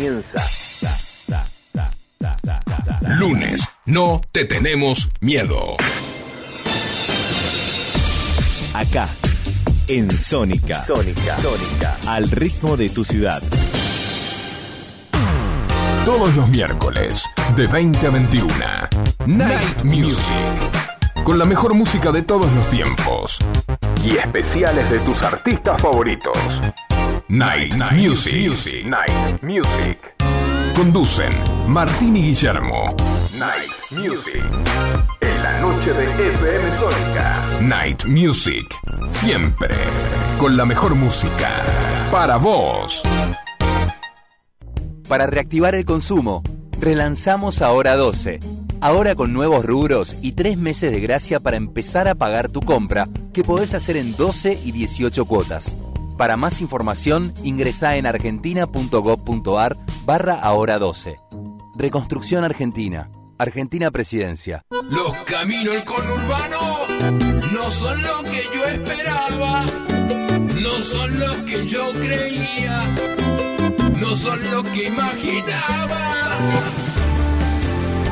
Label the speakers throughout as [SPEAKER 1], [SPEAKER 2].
[SPEAKER 1] comienza.
[SPEAKER 2] Lunes, no te tenemos miedo.
[SPEAKER 1] Acá, en Sónica. Sónica. Sónica. Al ritmo de tu ciudad.
[SPEAKER 2] Todos los miércoles, de 20 a 21. Night Music. Con la mejor música de todos los tiempos. Y especiales de tus artistas favoritos. Night, Music. Night Music. Conducen Martín y Guillermo. Night Music. En la noche de FM Sónica. Night Music. Siempre. Con la mejor música. Para vos.
[SPEAKER 3] Para reactivar el consumo, relanzamos Ahora 12. Ahora con nuevos rubros y tres meses de gracia para empezar a pagar tu compra, que podés hacer en 12 y 18 cuotas. Para más información, ingresa en argentina.gov.ar barra ahora 12. Reconstrucción Argentina. Argentina Presidencia.
[SPEAKER 2] Los caminos del conurbano no son lo que yo esperaba, no son lo que yo creía, no son lo que imaginaba.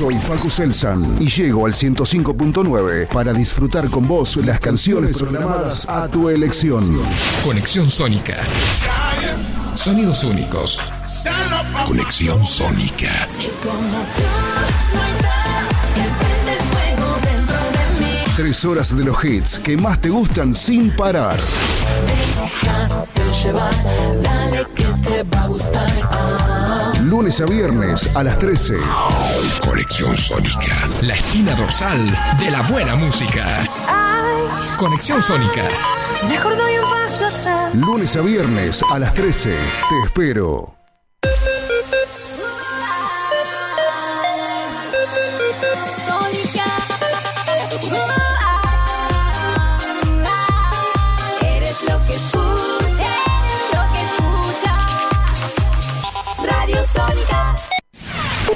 [SPEAKER 4] Soy Facu Selsan y llego al 105.9 para disfrutar con vos las canciones programadas a tu elección.
[SPEAKER 2] Conexión Sónica. Sonidos únicos. Conexión Sónica.
[SPEAKER 4] Tres horas de los hits que más te gustan sin parar. Lunes a viernes a las 13.
[SPEAKER 2] Conexión Sónica. La espina dorsal de la buena música. Conexión Sónica.
[SPEAKER 5] Mejor doy un paso atrás.
[SPEAKER 4] Lunes a viernes a las 13. Te espero.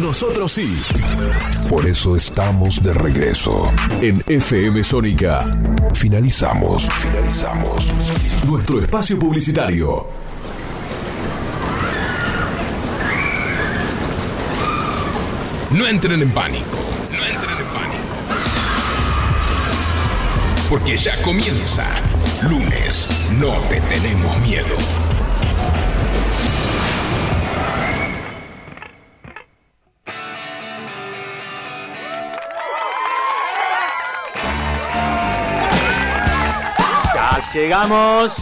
[SPEAKER 6] Nosotros sí.
[SPEAKER 2] Por eso estamos de regreso.
[SPEAKER 6] En FM Sónica
[SPEAKER 2] Finalizamos. Finalizamos.
[SPEAKER 6] nuestro espacio publicitario.
[SPEAKER 2] No entren en pánico. No entren en pánico. Porque ya comienza. Lunes. No te tenemos miedo.
[SPEAKER 1] Llegamos.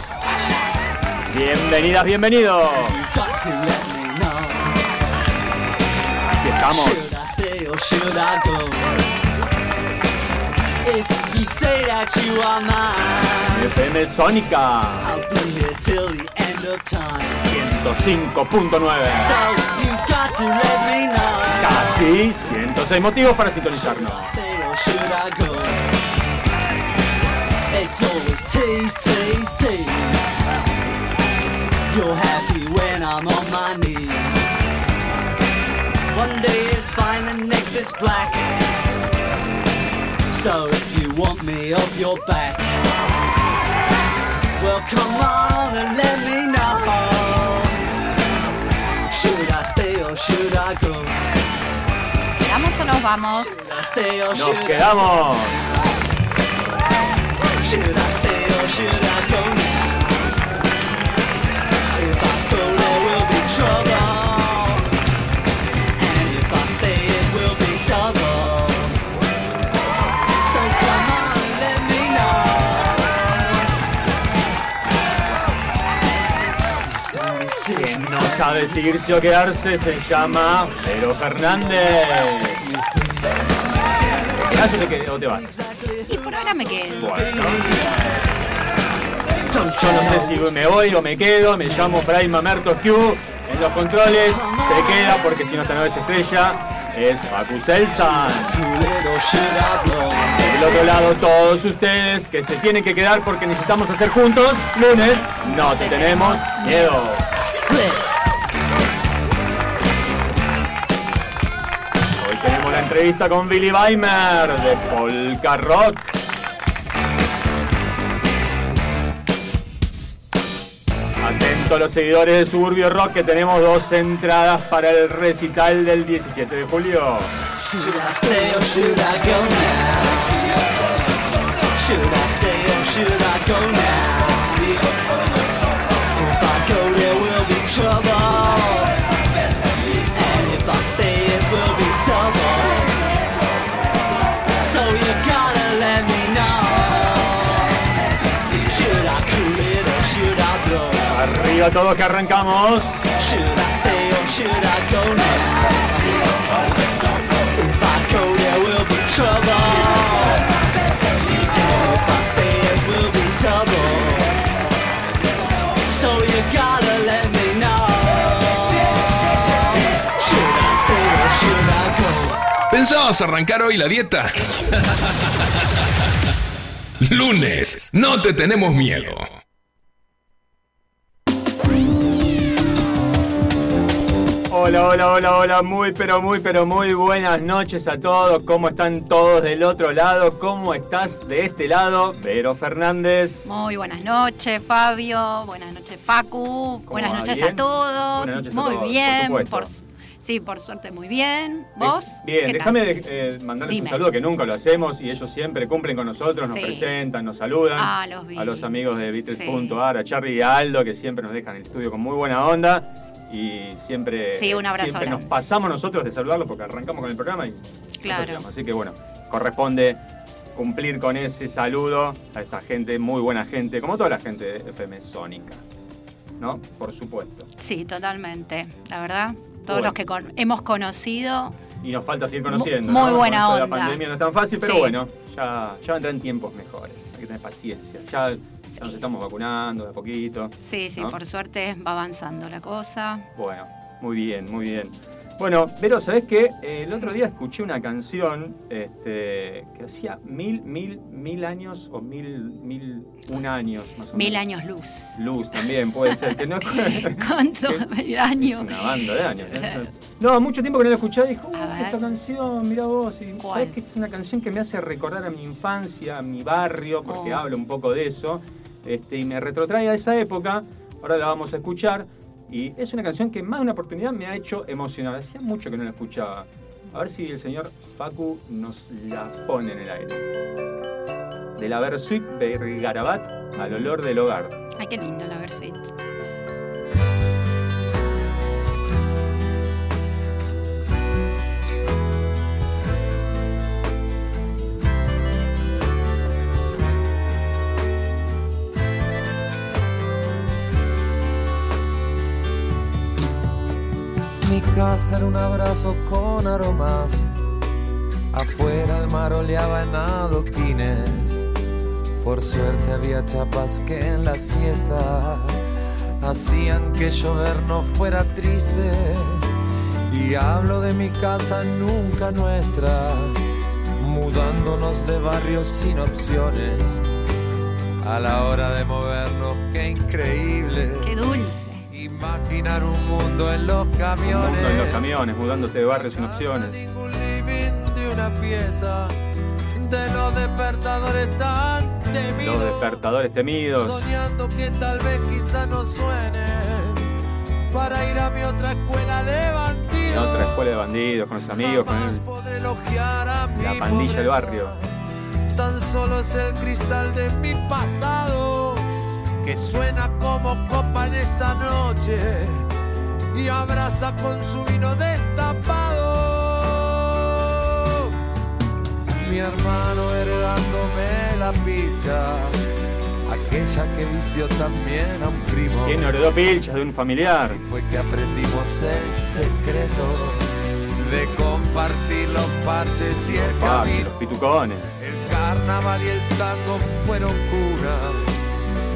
[SPEAKER 1] Bienvenidas, bienvenidos. Aquí estamos. FM Sónica 105.9. Casi 106 motivos para sintonizarnos.
[SPEAKER 7] It's always tease, tease, tease. You're happy when I'm on my knees. One day it's fine and next it's black. So if you want me off your back, well come on and let me know. Should I stay or should I go?
[SPEAKER 8] ¿Quedamos o nos vamos?
[SPEAKER 7] Should I stay or
[SPEAKER 1] Nos
[SPEAKER 7] should I
[SPEAKER 1] quedamos.
[SPEAKER 7] Should I stay or should I go now? If I go, there will be trouble. And if I stay, it will be double. So come on, let me know.
[SPEAKER 1] Que nos
[SPEAKER 9] va a decidir si o quedarse se llama Pero Fernández. ¿Te quedás o te, o te vas?
[SPEAKER 8] Me quedo.
[SPEAKER 9] Yo no sé si me voy o me quedo, me llamo Fray Mamerto Q. En los controles se queda porque si no esta nueva estrella es Facu Selsan. Del otro lado todos ustedes que se tienen que quedar porque necesitamos hacer juntos lunes. No te tenemos miedo. Hoy tenemos la entrevista con Billy Weimer de Polka Rock. A los seguidores de Suburbio Rock que tenemos dos entradas para el recital del 17 de julio.
[SPEAKER 7] Should I stay or should I go?
[SPEAKER 2] ¿Pensabas arrancar hoy la dieta? Lunes, no te tenemos miedo.
[SPEAKER 9] Hola, hola, hola, hola, muy, pero muy, pero muy buenas noches a todos. ¿Cómo están todos del otro lado? ¿Cómo estás de este lado? Vero Fernández.
[SPEAKER 8] Muy buenas noches, Fabio. Buenas noches, Facu. Buenas noches
[SPEAKER 9] ¿Bien?
[SPEAKER 8] a todos.
[SPEAKER 9] Buenas noches a
[SPEAKER 8] muy
[SPEAKER 9] por
[SPEAKER 8] bien.
[SPEAKER 9] supuesto.
[SPEAKER 8] sí, por suerte, muy bien. ¿Vos?
[SPEAKER 9] Eh, Bien,
[SPEAKER 8] ¿Qué
[SPEAKER 9] déjame
[SPEAKER 8] tal?
[SPEAKER 9] eh, mandarles
[SPEAKER 8] Dime.
[SPEAKER 9] un saludo que nunca lo hacemos y ellos siempre cumplen con nosotros, nos
[SPEAKER 8] Sí.
[SPEAKER 9] presentan, nos saludan.
[SPEAKER 8] Ah, los
[SPEAKER 9] a los amigos de
[SPEAKER 8] Sí.
[SPEAKER 9] Beatles.ar, a Charlie y a Aldo que siempre nos dejan el estudio con muy buena onda y siempre,
[SPEAKER 8] Sí, un abrazo
[SPEAKER 9] siempre nos pasamos nosotros de saludarlos porque arrancamos con el programa y
[SPEAKER 8] Claro.
[SPEAKER 9] Así que bueno, corresponde cumplir con ese saludo a esta gente, muy buena gente, como toda la gente de FM Sónica. ¿No? Por supuesto.
[SPEAKER 8] Sí, totalmente. La verdad, todos
[SPEAKER 9] Bueno.
[SPEAKER 8] los que con- hemos conocido.
[SPEAKER 9] Y nos falta seguir conociendo.
[SPEAKER 8] Muy
[SPEAKER 9] ¿no?
[SPEAKER 8] buena onda.
[SPEAKER 9] La pandemia no es tan fácil, pero
[SPEAKER 8] Sí.
[SPEAKER 9] bueno, ya, ya vendrán tiempos mejores. Hay que tener paciencia. Ya, nos estamos vacunando de a poquito.
[SPEAKER 8] Sí, sí,
[SPEAKER 9] ¿no?
[SPEAKER 8] por suerte va avanzando la cosa.
[SPEAKER 9] Bueno, muy bien, muy bien. Bueno, pero ¿sabés qué? Eh, el otro día escuché una canción este, que hacía mil, mil, mil años o mil, mil, un años más o menos.
[SPEAKER 8] Mil años luz.
[SPEAKER 9] Luz también puede ser. Que no,
[SPEAKER 8] ¿Cuántos mil años?
[SPEAKER 9] Una banda de años. ¿eh? No, mucho tiempo que no la escuché y dije, "Uh,
[SPEAKER 8] ver.
[SPEAKER 9] esta canción, mira vos. Y sabés que es una canción que me hace recordar a mi infancia, a mi barrio, porque
[SPEAKER 8] Oh.
[SPEAKER 9] hablo un poco de eso. Este, y me retrotrae a esa época. Ahora la vamos a escuchar. Y es una canción que más de una oportunidad me ha hecho emocionar. Hacía mucho que no la escuchaba. A ver si el señor Facu nos la pone en el aire. De la Versuit Bergarabat al olor del hogar.
[SPEAKER 8] Ay, qué lindo la Versuit.
[SPEAKER 10] Mi casa era un abrazo con aromas. Afuera el mar oleaba en adoquines. Por suerte había chapas que en la siesta hacían que llover no fuera triste. Y hablo de mi casa nunca nuestra, mudándonos de barrios sin opciones. A la hora de movernos, qué increíble.
[SPEAKER 8] Qué dulce.
[SPEAKER 10] Imaginar un mundo en los
[SPEAKER 9] Un
[SPEAKER 10] camiones.
[SPEAKER 9] mundo en los camiones, mudándote de barrio sin opciones.
[SPEAKER 10] Ningún de una pieza de los despertadores tan
[SPEAKER 9] Los
[SPEAKER 10] temidos.
[SPEAKER 9] despertadores temidos.
[SPEAKER 10] Soñando que tal vez quizá no suene para ir a mi otra escuela de
[SPEAKER 9] En
[SPEAKER 10] bandidos.
[SPEAKER 9] otra escuela de bandidos, con los amigos, con
[SPEAKER 10] Jamás
[SPEAKER 9] el-
[SPEAKER 10] elogiar a
[SPEAKER 9] la pandilla del barrio.
[SPEAKER 10] Tan solo es el cristal de mi pasado que suena como copa en esta noche y abraza con su vino destapado. Mi hermano heredándome la picha, aquella que vistió también a un primo.
[SPEAKER 9] ¿Quién heredó pilchas de un familiar?
[SPEAKER 10] Fue que aprendimos el secreto de compartir los parches y el
[SPEAKER 9] Ah,
[SPEAKER 10] camino.
[SPEAKER 9] los pitucones.
[SPEAKER 10] El carnaval y el tango fueron cuna.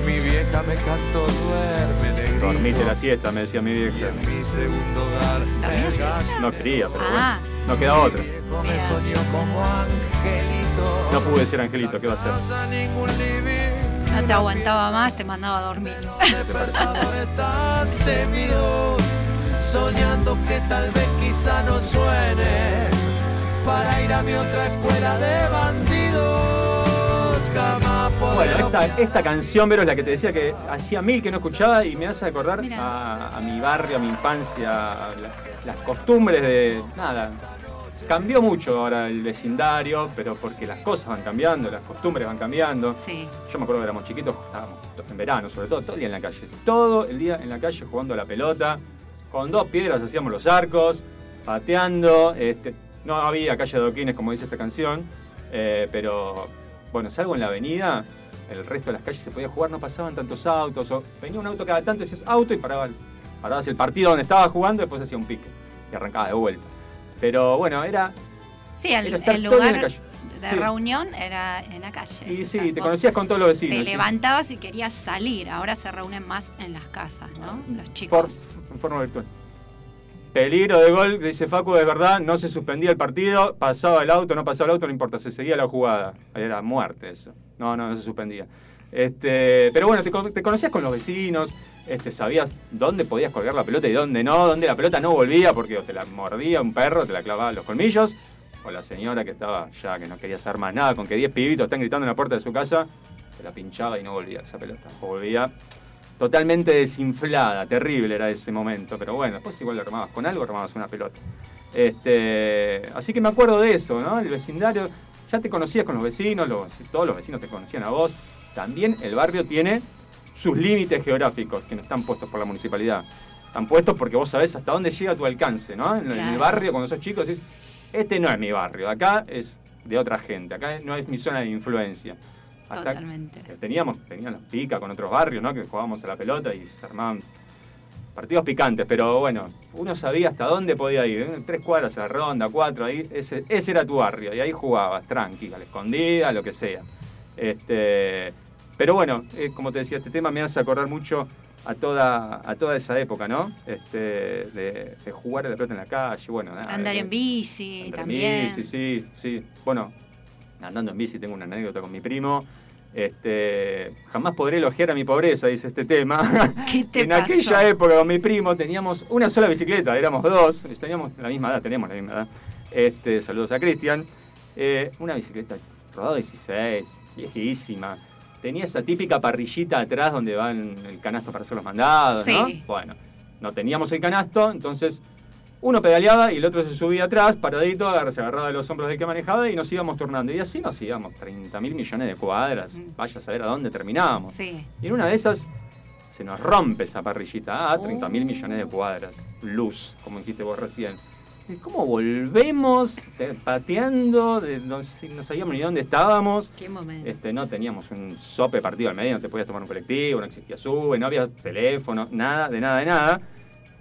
[SPEAKER 10] Mi vieja me cantó duerme negrito.
[SPEAKER 9] Dormite la siesta, me decía mi vieja.
[SPEAKER 10] Mi segundo hogar gallo
[SPEAKER 9] No quería, pero
[SPEAKER 8] Ah.
[SPEAKER 9] bueno. No queda otra.
[SPEAKER 10] me soñó como angelito.
[SPEAKER 9] No pude ser angelito, ¿qué va a hacer?
[SPEAKER 8] No te aguantaba más, te mandaba a dormir.
[SPEAKER 10] Despertadores tan temidos, soñando que tal vez quizá no suene para ir a mi otra escuela de bandidos.
[SPEAKER 9] Bueno, esta, esta canción, Vero, es la que te decía que hacía mil que no escuchaba y me hace acordar a, a mi barrio, a mi infancia, a la- las costumbres de. Nada. Cambió mucho ahora el vecindario, pero porque las cosas van cambiando, las costumbres van cambiando.
[SPEAKER 8] Sí.
[SPEAKER 9] Yo me acuerdo que éramos chiquitos, estábamos en verano, sobre todo, todo el día en la calle. Todo el día en la calle jugando a la pelota. Con dos piedras hacíamos los arcos, pateando. Este, no había calle de adoquines, como dice esta canción. eh, pero bueno, salvo en la avenida, el resto de las calles se podía jugar, no pasaban tantos autos. O venía un auto cada tanto, decías auto y paraba, parabas el partido donde estabas jugando, después hacía un pique y arrancaba de vuelta. Pero bueno, era.
[SPEAKER 8] Sí, el,
[SPEAKER 9] era
[SPEAKER 8] lugar de
[SPEAKER 9] Sí.
[SPEAKER 8] reunión era en la calle.
[SPEAKER 9] Y
[SPEAKER 8] O
[SPEAKER 9] sí,
[SPEAKER 8] sea,
[SPEAKER 9] te conocías con todos los vecinos.
[SPEAKER 8] Te
[SPEAKER 9] sí.
[SPEAKER 8] levantabas y querías salir. Ahora se reúnen más en las casas, ¿no? Los chicos.
[SPEAKER 9] En forma virtual. Peligro de gol, dice Facu, de verdad, no se suspendía el partido, pasaba el auto, no pasaba el auto, no importa, se seguía la jugada. Era muerte eso. No, no, no se suspendía. Este, pero bueno, te, con- te conocías con los vecinos, este, sabías dónde podías colgar la pelota y dónde no, dónde la pelota no volvía porque te la mordía un perro, te la clavaba los colmillos, o la señora que estaba ya, que no quería hacer más nada, con que 10 pibitos están gritando en la puerta de su casa, te la pinchaba y no volvía esa pelota. O volvía totalmente desinflada, terrible era ese momento, pero bueno, después igual lo armabas con algo, armabas una pelota. Este, así que me acuerdo de eso, ¿no? El vecindario, ya te conocías con los vecinos, los- todos los vecinos te conocían a vos. También el barrio tiene sus límites geográficos que no están puestos por la municipalidad. Están puestos porque vos sabés hasta dónde llega tu alcance, ¿no? En, en el barrio, cuando sos chico, decís, este no es mi barrio, acá es de otra gente, acá no es mi zona de influencia. Hasta
[SPEAKER 8] Totalmente.
[SPEAKER 9] que teníamos, teníamos pica con otros barrios, ¿no? Que jugábamos a la pelota y se armaban partidos picantes, pero bueno, uno sabía hasta dónde podía ir. ¿eh? Tres cuadras a la ronda, cuatro, ahí, ese, ese era tu barrio, y ahí jugabas, tranqui, a la escondida, lo que sea. Este, pero bueno, eh, como te decía, este tema me hace acordar mucho a toda, a toda esa época, ¿no? Este, de, de jugar a la pelota en la calle, bueno, nada,
[SPEAKER 8] Andar en bici
[SPEAKER 9] Andar en
[SPEAKER 8] también.
[SPEAKER 9] bici, sí, sí. Bueno, andando en bici tengo una anécdota con mi primo. Este, jamás podré elogiar a mi pobreza, dice este tema.
[SPEAKER 8] ¿Qué te
[SPEAKER 9] en
[SPEAKER 8] pasó?
[SPEAKER 9] aquella época con mi primo teníamos una sola bicicleta, éramos dos, teníamos la misma edad, tenemos la misma edad. Este, saludos a Cristian. Eh, una bicicleta rodada 16, viejísima. Tenía esa típica parrillita atrás donde van el canasto para hacer los mandados. Bueno, no teníamos el canasto, entonces uno pedaleaba y el otro se subía atrás, paradito, se agarraba de los hombros del que manejaba y nos íbamos turnando. Y así nos íbamos, 30 mil millones de cuadras. Vaya a saber a dónde terminábamos.
[SPEAKER 8] Mm. Sí.
[SPEAKER 9] Y en una de esas se nos rompe esa parrillita. Ah, 30 mil millones de cuadras. Luz, como dijiste vos recién. ¿Y ¿Cómo volvemos eh, pateando? De, no, sé- no sabíamos ni dónde estábamos.
[SPEAKER 8] Qué momento.
[SPEAKER 9] Este, no teníamos un sope partido al medio, no te podías tomar un colectivo, no existía sube, no había teléfono, nada, de nada, de nada.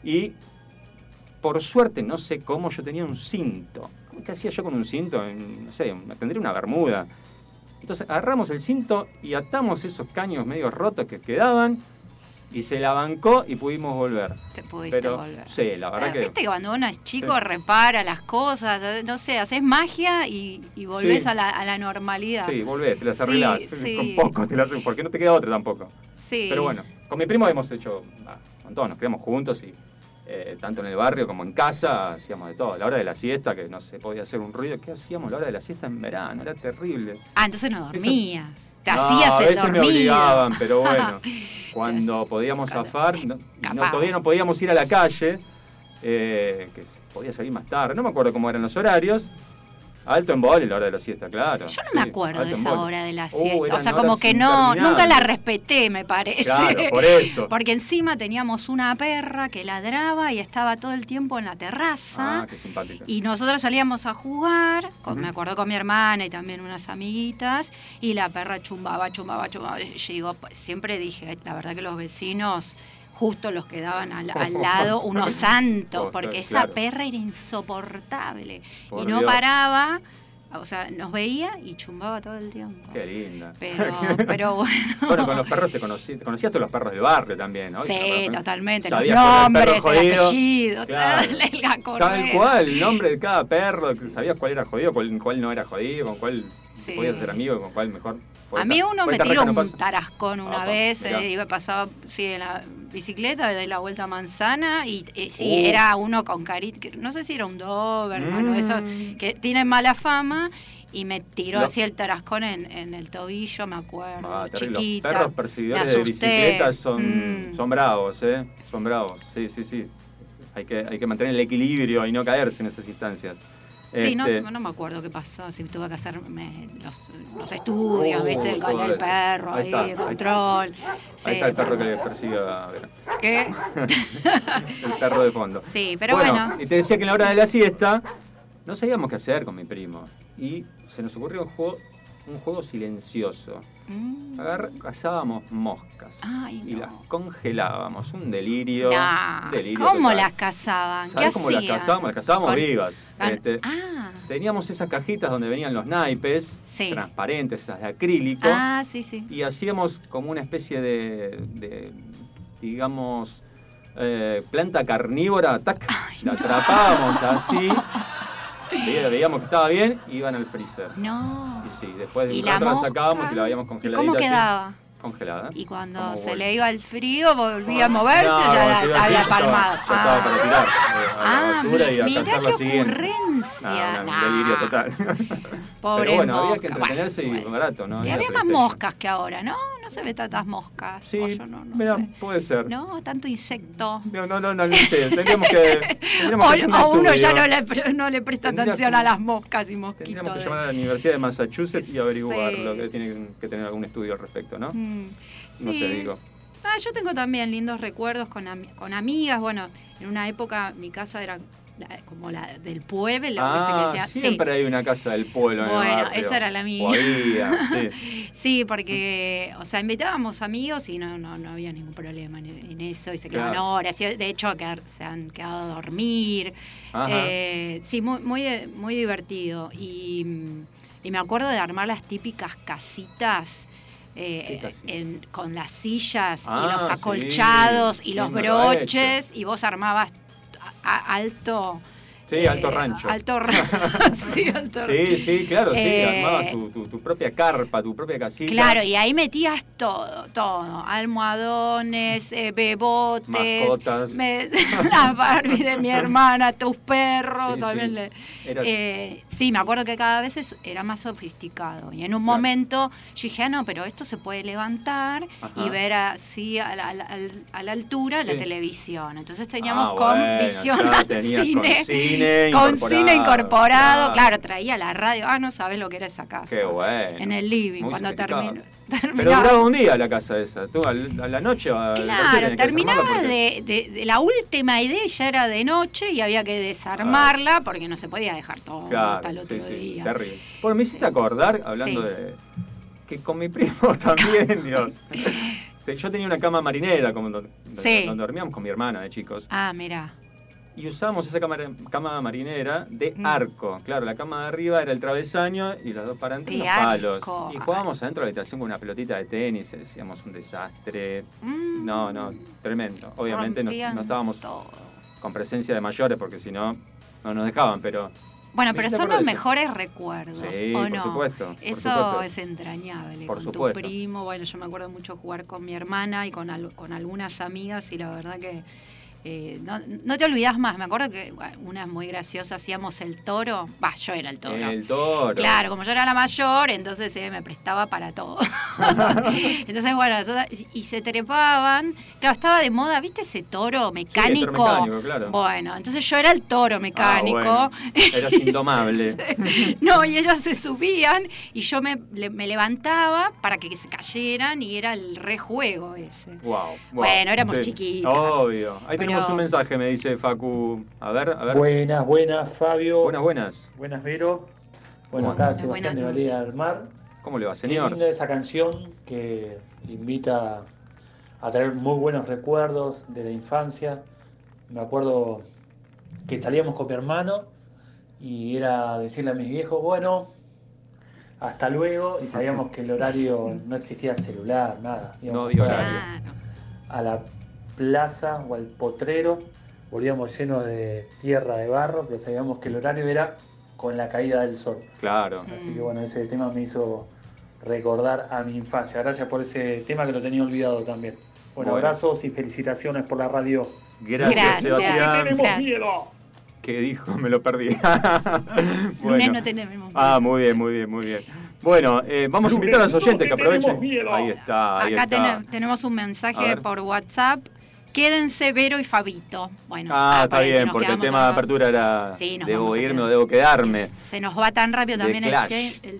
[SPEAKER 9] Y por suerte, no sé cómo, yo tenía un cinto. ¿Qué hacía yo con un cinto? En, no sé, tendría una bermuda. Entonces agarramos el cinto y atamos esos caños medio rotos que quedaban y se la bancó y pudimos volver.
[SPEAKER 8] Te pudiste
[SPEAKER 9] Pero,
[SPEAKER 8] volver.
[SPEAKER 9] sí, la verdad
[SPEAKER 8] Eh,
[SPEAKER 9] que...
[SPEAKER 8] Viste que cuando uno es chico
[SPEAKER 9] Sí.
[SPEAKER 8] repara las cosas, eh, no sé, haces magia y, y volvés
[SPEAKER 9] Sí.
[SPEAKER 8] a, la, a la normalidad.
[SPEAKER 9] Sí, volvés, te las arreglás.
[SPEAKER 8] sí.
[SPEAKER 9] Con poco te las porque no te queda otra tampoco.
[SPEAKER 8] Sí.
[SPEAKER 9] Pero bueno, con mi primo hemos hecho, ah, con todos nos criamos juntos y eh, tanto en el barrio como en casa hacíamos de todo. A la hora de la siesta, que no se podía hacer un ruido, ¿qué hacíamos a la hora de la siesta en verano? Era terrible.
[SPEAKER 8] Ah, entonces no dormías. Te
[SPEAKER 9] No,
[SPEAKER 8] hacías
[SPEAKER 9] a
[SPEAKER 8] el
[SPEAKER 9] veces me obligaban, pero bueno, cuando podíamos zafar, no, no- todavía no podíamos ir a la calle, eh, que podía salir más tarde, no me acuerdo cómo eran los horarios, Alto embole la hora de la siesta, claro.
[SPEAKER 8] Yo no me acuerdo de esa
[SPEAKER 9] embole.
[SPEAKER 8] hora de la
[SPEAKER 9] Uh,
[SPEAKER 8] siesta. o sea, como que no, nunca la respeté, me parece.
[SPEAKER 9] Claro, por eso.
[SPEAKER 8] Porque encima teníamos una perra que ladraba y estaba todo el tiempo en la terraza.
[SPEAKER 9] Ah, qué simpática.
[SPEAKER 8] Y nosotros salíamos a jugar, con- me acuerdo con mi hermana y también unas amiguitas, y la perra chumbaba, chumbaba, chumbaba. Yo digo, siempre dije, "Ay, la verdad que los vecinos, justo los que daban al, al lado, unos santos, porque esa perra era insoportable.
[SPEAKER 9] Por
[SPEAKER 8] y no
[SPEAKER 9] Dios.
[SPEAKER 8] paraba, o sea, nos veía y chumbaba todo el tiempo.
[SPEAKER 9] Qué linda.
[SPEAKER 8] Pero, pero bueno.
[SPEAKER 9] Bueno, con los perros te conocí, te conocías todos los perros del barrio también, ¿no?
[SPEAKER 8] Sí, totalmente. Los nombres, el
[SPEAKER 9] jodido.
[SPEAKER 8] apellido,
[SPEAKER 9] Claro.
[SPEAKER 8] tal, el
[SPEAKER 9] cual, el nombre de cada perro, sabías cuál era jodido, cuál, cuál no era jodido, con cuál
[SPEAKER 8] Sí.
[SPEAKER 9] podías ser amigo, con cuál mejor.
[SPEAKER 8] A mí uno me
[SPEAKER 9] tiró
[SPEAKER 8] un tarascón una vez, eh, iba pasaba sí, en la bicicleta, de la vuelta a manzana, y eh, sí,
[SPEAKER 9] Uh.
[SPEAKER 8] era uno con carita, no sé si era un Doberman o
[SPEAKER 9] Mm.
[SPEAKER 8] esos que tienen mala fama, y me tiró así el tarascón en, en el tobillo, me acuerdo,
[SPEAKER 9] Ah,
[SPEAKER 8] chiquita.
[SPEAKER 9] Los perros perseguidores de bicicletas son,
[SPEAKER 8] Mm.
[SPEAKER 9] son bravos, ¿eh? Son bravos, sí, sí, sí. Hay que, hay que mantener el equilibrio y no caerse en esas instancias.
[SPEAKER 8] Sí, no,
[SPEAKER 9] Este,
[SPEAKER 8] no me acuerdo qué pasó, si tuve que hacer me- los, los estudios,
[SPEAKER 9] Oh,
[SPEAKER 8] ¿viste? El, perro,
[SPEAKER 9] Ahí está,
[SPEAKER 8] el
[SPEAKER 9] ahí
[SPEAKER 8] control. Sí,
[SPEAKER 9] Ahí está el perro que le persigue a Vera.
[SPEAKER 8] ¿Qué?
[SPEAKER 9] el perro de fondo.
[SPEAKER 8] Sí, pero bueno.
[SPEAKER 9] Y te decía que en la hora de la siesta no sabíamos qué hacer con mi primo. Y se nos ocurrió un juego, un juego silencioso.
[SPEAKER 8] Mm.
[SPEAKER 9] Cazábamos moscas
[SPEAKER 8] Ay,
[SPEAKER 9] y
[SPEAKER 8] no.
[SPEAKER 9] las congelábamos. Un delirio.
[SPEAKER 8] Nah,
[SPEAKER 9] delirio
[SPEAKER 8] ¿Cómo
[SPEAKER 9] total.
[SPEAKER 8] las cazaban? ¿Qué
[SPEAKER 9] ¿Sabés cómo las cazábamos? Las cazábamos
[SPEAKER 8] Con-
[SPEAKER 9] vivas.
[SPEAKER 8] con-
[SPEAKER 9] Este,
[SPEAKER 8] Ah,
[SPEAKER 9] Teníamos esas cajitas donde venían los naipes,
[SPEAKER 8] Sí.
[SPEAKER 9] transparentes, esas de acrílico.
[SPEAKER 8] ah, sí, sí.
[SPEAKER 9] y hacíamos como una especie de, de, digamos, eh, planta carnívora, tac, la atrapábamos así, veía- veíamos que estaba bien, y iban al freezer.
[SPEAKER 8] No.
[SPEAKER 9] Y sí, después de
[SPEAKER 8] ¿Y
[SPEAKER 9] un
[SPEAKER 8] la
[SPEAKER 9] rato la sacábamos y la veíamos
[SPEAKER 8] ¿Y
[SPEAKER 9] congeladita.
[SPEAKER 8] cómo
[SPEAKER 9] así,
[SPEAKER 8] quedaba?
[SPEAKER 9] Congelada.
[SPEAKER 8] Y cuando se le iba el frío, volvía a moverse,
[SPEAKER 9] No,
[SPEAKER 8] ya la
[SPEAKER 9] así,
[SPEAKER 8] había
[SPEAKER 9] estaba-
[SPEAKER 8] palmado.
[SPEAKER 9] ya estaba para tirar eh, a la
[SPEAKER 8] Ah,
[SPEAKER 9] basura y a
[SPEAKER 8] mirá qué
[SPEAKER 9] siguiente.
[SPEAKER 8] ocurrencia.
[SPEAKER 9] No, no, delirio total.
[SPEAKER 8] Pobre
[SPEAKER 9] Pero bueno, había
[SPEAKER 8] mosca.
[SPEAKER 9] que entretenerse y barato, ¿no?
[SPEAKER 8] Sí,
[SPEAKER 9] Había
[SPEAKER 8] había más moscas que ahora, ¿no? No se ve tantas moscas.
[SPEAKER 9] Sí,
[SPEAKER 8] O yo no, no
[SPEAKER 9] mira,
[SPEAKER 8] sé.
[SPEAKER 9] puede ser.
[SPEAKER 8] No, tanto insecto.
[SPEAKER 9] No, no, no, no, no sé. Tendríamos que, tendríamos
[SPEAKER 8] O,
[SPEAKER 9] que un
[SPEAKER 8] uno ya no le, no le presta
[SPEAKER 9] Tendría
[SPEAKER 8] atención
[SPEAKER 9] que-
[SPEAKER 8] a las moscas y mosquitos.
[SPEAKER 9] Tendríamos que
[SPEAKER 8] de-
[SPEAKER 9] llamar a la Universidad de Massachusetts y averiguar
[SPEAKER 8] Sí,
[SPEAKER 9] lo que tiene que tener algún estudio al respecto, ¿no?
[SPEAKER 8] Mm,
[SPEAKER 9] No
[SPEAKER 8] sí.
[SPEAKER 9] sé, digo.
[SPEAKER 8] Ah, yo tengo también lindos recuerdos con, ami- con amigas. Bueno, en una época mi casa era la- como la del pueblo. ¿viste?
[SPEAKER 9] Ah,
[SPEAKER 8] que decía- sí.
[SPEAKER 9] siempre hay una casa del pueblo en el
[SPEAKER 8] Bueno, esa era la mía.
[SPEAKER 9] Había, sí.
[SPEAKER 8] Sí, porque, o sea, invitábamos amigos y no, no, no había ningún problema en, en eso y se quedaban
[SPEAKER 9] Claro.
[SPEAKER 8] horas. De hecho, se han quedado a dormir. Eh, sí, muy, muy, muy divertido. Y, y me acuerdo de armar las típicas casitas. eh, en- con las sillas
[SPEAKER 9] Ah,
[SPEAKER 8] y los
[SPEAKER 9] sí.
[SPEAKER 8] acolchados y los broches y vos armabas alto
[SPEAKER 9] Sí, alto
[SPEAKER 8] eh,
[SPEAKER 9] rancho.
[SPEAKER 8] alto rancho sí, alto
[SPEAKER 9] Sí, sí, claro, sí.
[SPEAKER 8] Eh,
[SPEAKER 9] Armabas tu, tu, tu propia carpa, tu propia casita.
[SPEAKER 8] Claro, y ahí metías todo, todo. Almohadones, eh, bebotes,
[SPEAKER 9] Mascotas.
[SPEAKER 8] me- las Barbie de mi hermana, tus perros,
[SPEAKER 9] Sí,
[SPEAKER 8] también
[SPEAKER 9] sí.
[SPEAKER 8] le-
[SPEAKER 9] Era-
[SPEAKER 8] eh, sí, me acuerdo que cada vez era más sofisticado. Y en un
[SPEAKER 9] Claro.
[SPEAKER 8] momento yo dije, ah, no, pero esto se puede levantar
[SPEAKER 9] Ajá.
[SPEAKER 8] y ver así a la, a la- a la altura la televisión. Entonces teníamos
[SPEAKER 9] Ah,
[SPEAKER 8] con
[SPEAKER 9] bueno,
[SPEAKER 8] visión al
[SPEAKER 9] con
[SPEAKER 8] cine.
[SPEAKER 9] Cine
[SPEAKER 8] con cine incorporado.
[SPEAKER 9] claro.
[SPEAKER 8] Claro, traía la radio. Ah, no sabes lo que era esa casa.
[SPEAKER 9] Qué bueno.
[SPEAKER 8] En el living,
[SPEAKER 9] Muy
[SPEAKER 8] cuando terminó.
[SPEAKER 9] Pero duraba un día la casa esa. Tú al- a la noche. a
[SPEAKER 8] Claro, terminaba de, de- de la última idea ya era de noche y había que desarmarla porque no se podía dejar todo
[SPEAKER 9] Claro,
[SPEAKER 8] hasta el otro
[SPEAKER 9] sí, sí,
[SPEAKER 8] día.
[SPEAKER 9] terrible. Bueno, me hiciste acordar, hablando
[SPEAKER 8] Sí.
[SPEAKER 9] de. que con mi primo también, Dios. Este, Yo tenía una cama marinera como donde,
[SPEAKER 8] Sí.
[SPEAKER 9] donde dormíamos con mi hermana de chicos.
[SPEAKER 8] Ah, mira.
[SPEAKER 9] Y usábamos esa cama, cama marinera de arco. Claro, la cama de arriba era el travesaño y las dos los palos.
[SPEAKER 8] arco.
[SPEAKER 9] Y jugábamos adentro de la habitación con una pelotita de tenis, hacíamos un desastre.
[SPEAKER 8] Mm,
[SPEAKER 9] No, no, tremendo. Obviamente no, estábamos
[SPEAKER 8] todo.
[SPEAKER 9] con presencia de mayores porque si no, no nos dejaban, pero
[SPEAKER 8] Bueno, pero son los
[SPEAKER 9] eso.
[SPEAKER 8] mejores recuerdos,
[SPEAKER 9] Sí,
[SPEAKER 8] ¿o
[SPEAKER 9] por
[SPEAKER 8] no?
[SPEAKER 9] supuesto, por
[SPEAKER 8] Eso
[SPEAKER 9] supuesto.
[SPEAKER 8] es entrañable.
[SPEAKER 9] Por
[SPEAKER 8] con
[SPEAKER 9] supuesto.
[SPEAKER 8] tu primo, bueno, yo me acuerdo mucho jugar con mi hermana y con, al- con algunas amigas y la verdad que eh, no, no te olvidas más. Me acuerdo que bueno, una es muy graciosa, hacíamos el toro. Va, yo era el toro.
[SPEAKER 9] El toro.
[SPEAKER 8] Claro, como yo era la mayor, entonces eh, me prestaba para todo. entonces, bueno, y- se trepaban. Claro, estaba de moda, ¿viste ese toro mecánico?
[SPEAKER 9] mecánico, claro.
[SPEAKER 8] Bueno, entonces yo era el toro mecánico.
[SPEAKER 9] Ah, bueno. Eras indomable.
[SPEAKER 8] No, y ellas se subían y yo me, le- me levantaba para que se cayeran y era el rejuego ese.
[SPEAKER 9] Wow,
[SPEAKER 8] Bueno, éramos chiquitas.
[SPEAKER 9] Obvio. Ahí tenemos
[SPEAKER 8] Pero-
[SPEAKER 9] un mensaje, me dice Facu. A ver, a ver.
[SPEAKER 11] Buenas, buenas, Fabio.
[SPEAKER 9] Buenas, buenas.
[SPEAKER 11] Buenas, Vero. Bueno, acá
[SPEAKER 8] Buenas
[SPEAKER 11] Sebastián de. Valía del Mar.
[SPEAKER 9] ¿Cómo le va,
[SPEAKER 11] Qué
[SPEAKER 9] señor?
[SPEAKER 11] linda esa canción que invita a traer muy buenos recuerdos de la infancia. Me acuerdo que salíamos con mi hermano y era decirle a mis viejos, bueno, hasta luego, y sabíamos que el horario no existía celular, nada.
[SPEAKER 9] No
[SPEAKER 11] Íbamos a,
[SPEAKER 9] horario.
[SPEAKER 11] a la plaza o al potrero, volvíamos llenos de tierra, de barro, pero sabíamos que el horario era con la caída del sol.
[SPEAKER 9] Claro.
[SPEAKER 11] Así que bueno, ese tema me hizo recordar a mi infancia. Gracias por ese tema que lo tenía olvidado también. Bueno,
[SPEAKER 9] Bueno.
[SPEAKER 11] abrazos y felicitaciones por la radio.
[SPEAKER 9] Gracias,
[SPEAKER 8] Gracias.
[SPEAKER 9] Sebastián.
[SPEAKER 11] ¡Tenemos
[SPEAKER 8] Gracias.
[SPEAKER 11] miedo!
[SPEAKER 9] ¿Qué dijo? Me lo perdí.
[SPEAKER 8] Lunes no tenemos.
[SPEAKER 9] Ah, muy bien, muy bien, muy bien. Bueno, eh, vamos a invitar a los oyentes que
[SPEAKER 11] no tenemos
[SPEAKER 9] aprovechen.
[SPEAKER 11] miedo.
[SPEAKER 9] Ahí está, ahí
[SPEAKER 8] Acá
[SPEAKER 9] está.
[SPEAKER 8] tene- tenemos un mensaje por WhatsApp. Quédense Vero y Fabito. Bueno,
[SPEAKER 9] Ah,
[SPEAKER 8] ah,
[SPEAKER 9] está bien, porque el tema de apertura era
[SPEAKER 8] Sí,
[SPEAKER 9] ¿debo irme o debo quedarme?
[SPEAKER 8] Se nos va tan rápido también el,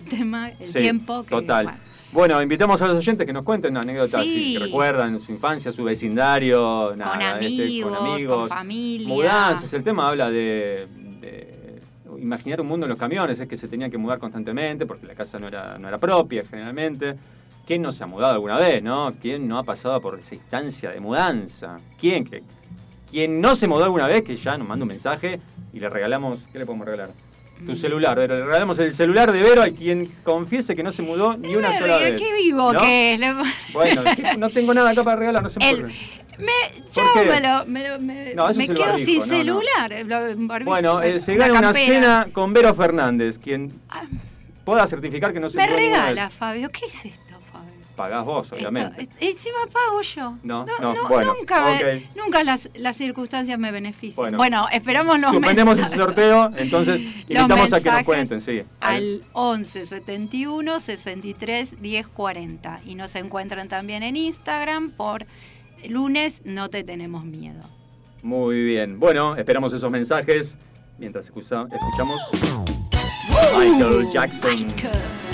[SPEAKER 8] tema, el
[SPEAKER 9] Sí,
[SPEAKER 8] tiempo. Que,
[SPEAKER 9] Total.
[SPEAKER 8] bueno.
[SPEAKER 9] Bueno, invitamos a los oyentes que nos cuenten anécdotas
[SPEAKER 8] Sí.
[SPEAKER 9] si recuerdan su infancia, su vecindario,
[SPEAKER 8] con,
[SPEAKER 9] nada, este,
[SPEAKER 8] amigos,
[SPEAKER 9] con
[SPEAKER 8] con
[SPEAKER 9] amigos,
[SPEAKER 8] familia.
[SPEAKER 9] mudanzas. El tema habla de, de imaginar un mundo en los camiones, es que se tenían que mudar constantemente porque la casa no era, no era propia generalmente. ¿Quién no se ha mudado alguna vez, no? ¿Quién no ha pasado por esa instancia de mudanza? ¿Quién? que Quien no se mudó alguna vez, que ya nos manda un mensaje y le regalamos, ¿qué le podemos regalar? Tu
[SPEAKER 8] Mm.
[SPEAKER 9] celular, Vero, le regalamos el celular de Vero a quien confiese que no se mudó ni una sola
[SPEAKER 8] qué
[SPEAKER 9] vez.
[SPEAKER 8] vivo
[SPEAKER 9] ¿No?
[SPEAKER 8] que es.
[SPEAKER 9] Bueno, no tengo nada acá para regalar, no se me
[SPEAKER 8] El-. Me,
[SPEAKER 9] ¿Por
[SPEAKER 8] chao,
[SPEAKER 9] qué?
[SPEAKER 8] me, lo, me, lo- me-
[SPEAKER 9] No,
[SPEAKER 8] me quedo
[SPEAKER 9] barbijo,
[SPEAKER 8] sin
[SPEAKER 9] no,
[SPEAKER 8] celular. barbijo,
[SPEAKER 9] Bueno, eh, se gana una cena con Vero Fernández, quien pueda certificar que no se
[SPEAKER 8] Me
[SPEAKER 9] mudó ninguna
[SPEAKER 8] regala. Fabio. ¿Qué es esto?
[SPEAKER 9] Pagás vos,
[SPEAKER 8] Esto-
[SPEAKER 9] obviamente.
[SPEAKER 8] es- encima pago yo.
[SPEAKER 9] No,
[SPEAKER 8] No,
[SPEAKER 9] no,
[SPEAKER 8] no,
[SPEAKER 9] bueno,
[SPEAKER 8] nunca, me- nunca las, las circunstancias me benefician.
[SPEAKER 9] Bueno.
[SPEAKER 8] Bueno, esperamos los
[SPEAKER 9] Suspendemos ese
[SPEAKER 8] mensajes.
[SPEAKER 9] sorteo, entonces invitamos a que nos cuenten, sí.
[SPEAKER 8] Al 11 71 63 10 40. Y nos encuentran también en Instagram por lunes No Te Tenemos Miedo.
[SPEAKER 9] Muy bien. Bueno, esperamos esos mensajes mientras escucha- escuchamos Michael Jackson.
[SPEAKER 5] That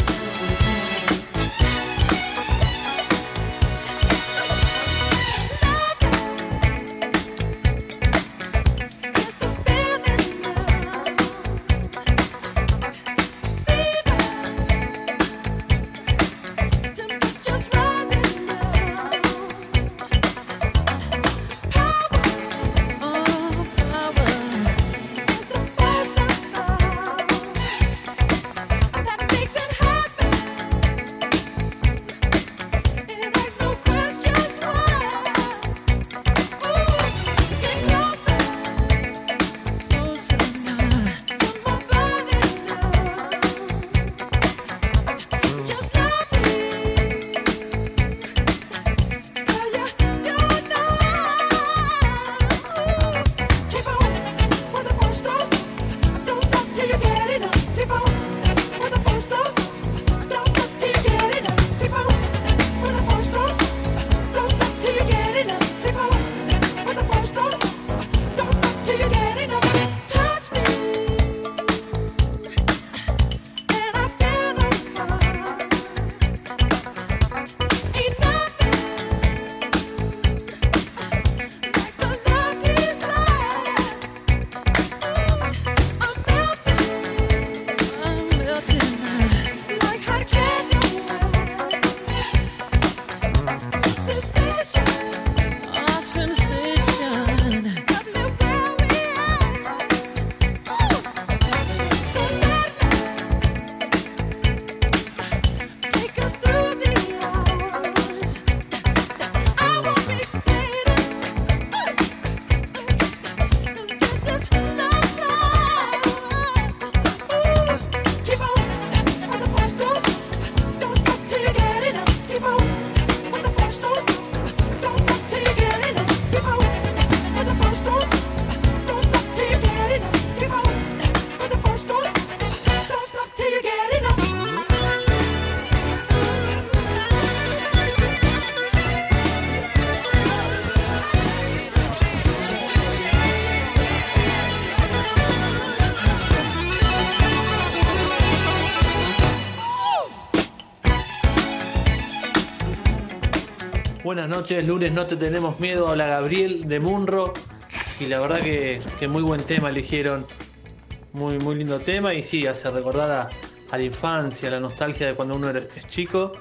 [SPEAKER 12] Buenas noches, lunes no te tenemos miedo, habla Gabriel de Munro. Y la verdad que, que muy buen tema eligieron. Muy, muy lindo tema y sí, hace recordar a, a la infancia, a la nostalgia de cuando uno era- es chico.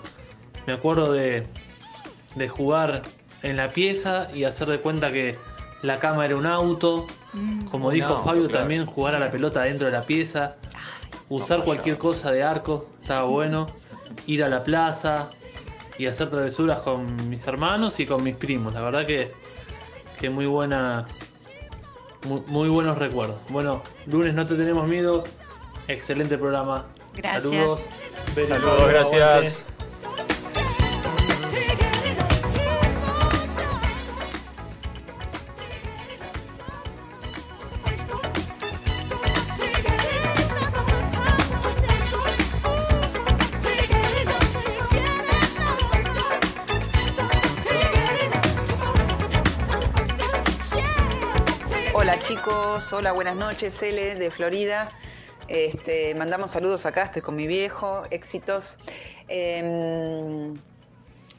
[SPEAKER 12] Me acuerdo de, de jugar en la pieza y hacer de cuenta que la cama era un auto. Como
[SPEAKER 9] Un
[SPEAKER 12] dijo
[SPEAKER 9] auto,
[SPEAKER 12] Fabio,
[SPEAKER 9] claro.
[SPEAKER 12] también jugar a la pelota dentro de la pieza. Usar cualquier cosa de arco, estaba bueno. Ir a la plaza y hacer travesuras con mis hermanos y con mis primos. La verdad que, que muy buena. Muy, muy buenos recuerdos. Bueno, lunes no te tenemos miedo. Excelente programa.
[SPEAKER 8] Gracias.
[SPEAKER 12] Saludos.
[SPEAKER 9] Saludos, gracias.
[SPEAKER 13] Hola, buenas noches, L de Florida. Este, mandamos saludos acá, estoy con mi viejo, éxitos. Em,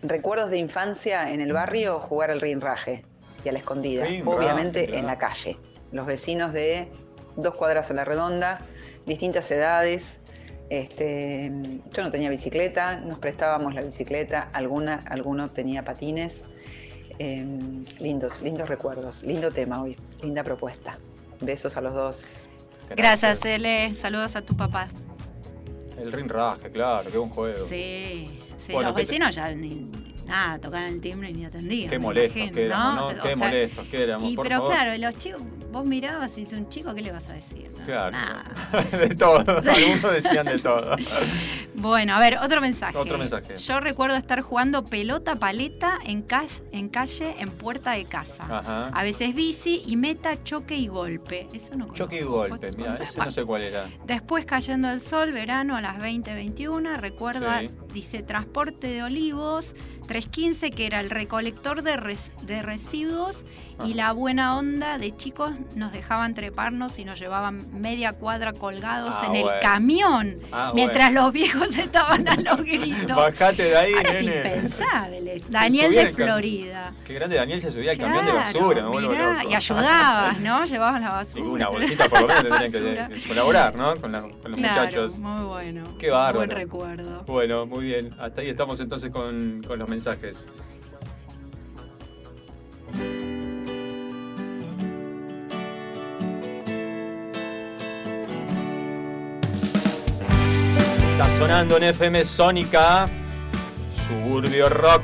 [SPEAKER 13] recuerdos de infancia en el barrio, jugar al rinraje y a la escondida,
[SPEAKER 14] Rinraje,
[SPEAKER 13] obviamente
[SPEAKER 14] claro.
[SPEAKER 13] en la calle. Los vecinos de dos cuadras a la redonda, distintas edades. Este, yo no tenía bicicleta, nos prestábamos la bicicleta, alguna, alguno tenía patines. Em, lindos, lindos recuerdos, lindo tema hoy, linda propuesta. Besos a los dos.
[SPEAKER 8] Gracias, Ele. Saludos a tu papá.
[SPEAKER 9] El ring raje, claro, qué buen juego.
[SPEAKER 8] Sí, sí.
[SPEAKER 9] Bueno,
[SPEAKER 8] los
[SPEAKER 9] ¿qué te-
[SPEAKER 8] vecinos ya ni, nada, tocaban el timbre y ni atendían.
[SPEAKER 9] Qué molestos
[SPEAKER 8] imagino,
[SPEAKER 9] que éramos, ¿no?
[SPEAKER 8] O
[SPEAKER 9] Qué
[SPEAKER 8] sea,
[SPEAKER 9] molestos que éramos,
[SPEAKER 8] Y,
[SPEAKER 9] por
[SPEAKER 8] pero
[SPEAKER 9] favor.
[SPEAKER 8] claro, los chicos, vos mirabas y dices un chico, ¿qué le vas a decir? No,
[SPEAKER 9] Claro.
[SPEAKER 8] nada.
[SPEAKER 9] de todo. Algunos decían de todo.
[SPEAKER 8] Bueno, a ver, otro mensaje.
[SPEAKER 9] Otro mensaje.
[SPEAKER 8] Yo recuerdo estar jugando pelota paleta en, calle, en calle en puerta de casa.
[SPEAKER 9] Ajá.
[SPEAKER 8] A veces bici y meta, choque y golpe. Eso no
[SPEAKER 9] Choque y golpe, mira, ese no sé cuál era.
[SPEAKER 8] Después cayendo el sol, verano a las 20.21, recuerdo,
[SPEAKER 9] Sí.
[SPEAKER 8] dice transporte de olivos, 315 que era el recolector de, res- de residuos y la buena onda de chicos nos dejaban treparnos y nos llevaban media cuadra colgados
[SPEAKER 9] Ah,
[SPEAKER 8] en el camión
[SPEAKER 9] Ah,
[SPEAKER 8] mientras los viejos estaban a los gritos.
[SPEAKER 9] Bajate de ahí,
[SPEAKER 8] Ahora es
[SPEAKER 9] nene.
[SPEAKER 8] impensable.
[SPEAKER 9] Se
[SPEAKER 8] Daniel de Florida.
[SPEAKER 9] Qué grande Daniel se subía al camión de basura,
[SPEAKER 8] mirá, y ayudabas, ¿no? Llevabas la basura.
[SPEAKER 9] Y una bolsita por lo menos tendrían que colaborar, ¿no? Con, la- con los
[SPEAKER 8] Claro,
[SPEAKER 9] muchachos.
[SPEAKER 8] Muy bueno.
[SPEAKER 9] Qué bárbaro.
[SPEAKER 8] Buen recuerdo.
[SPEAKER 9] Bueno, muy bien. Hasta ahí estamos entonces con, con los mensajes. Está sonando en FM Sónica Suburbio Rock.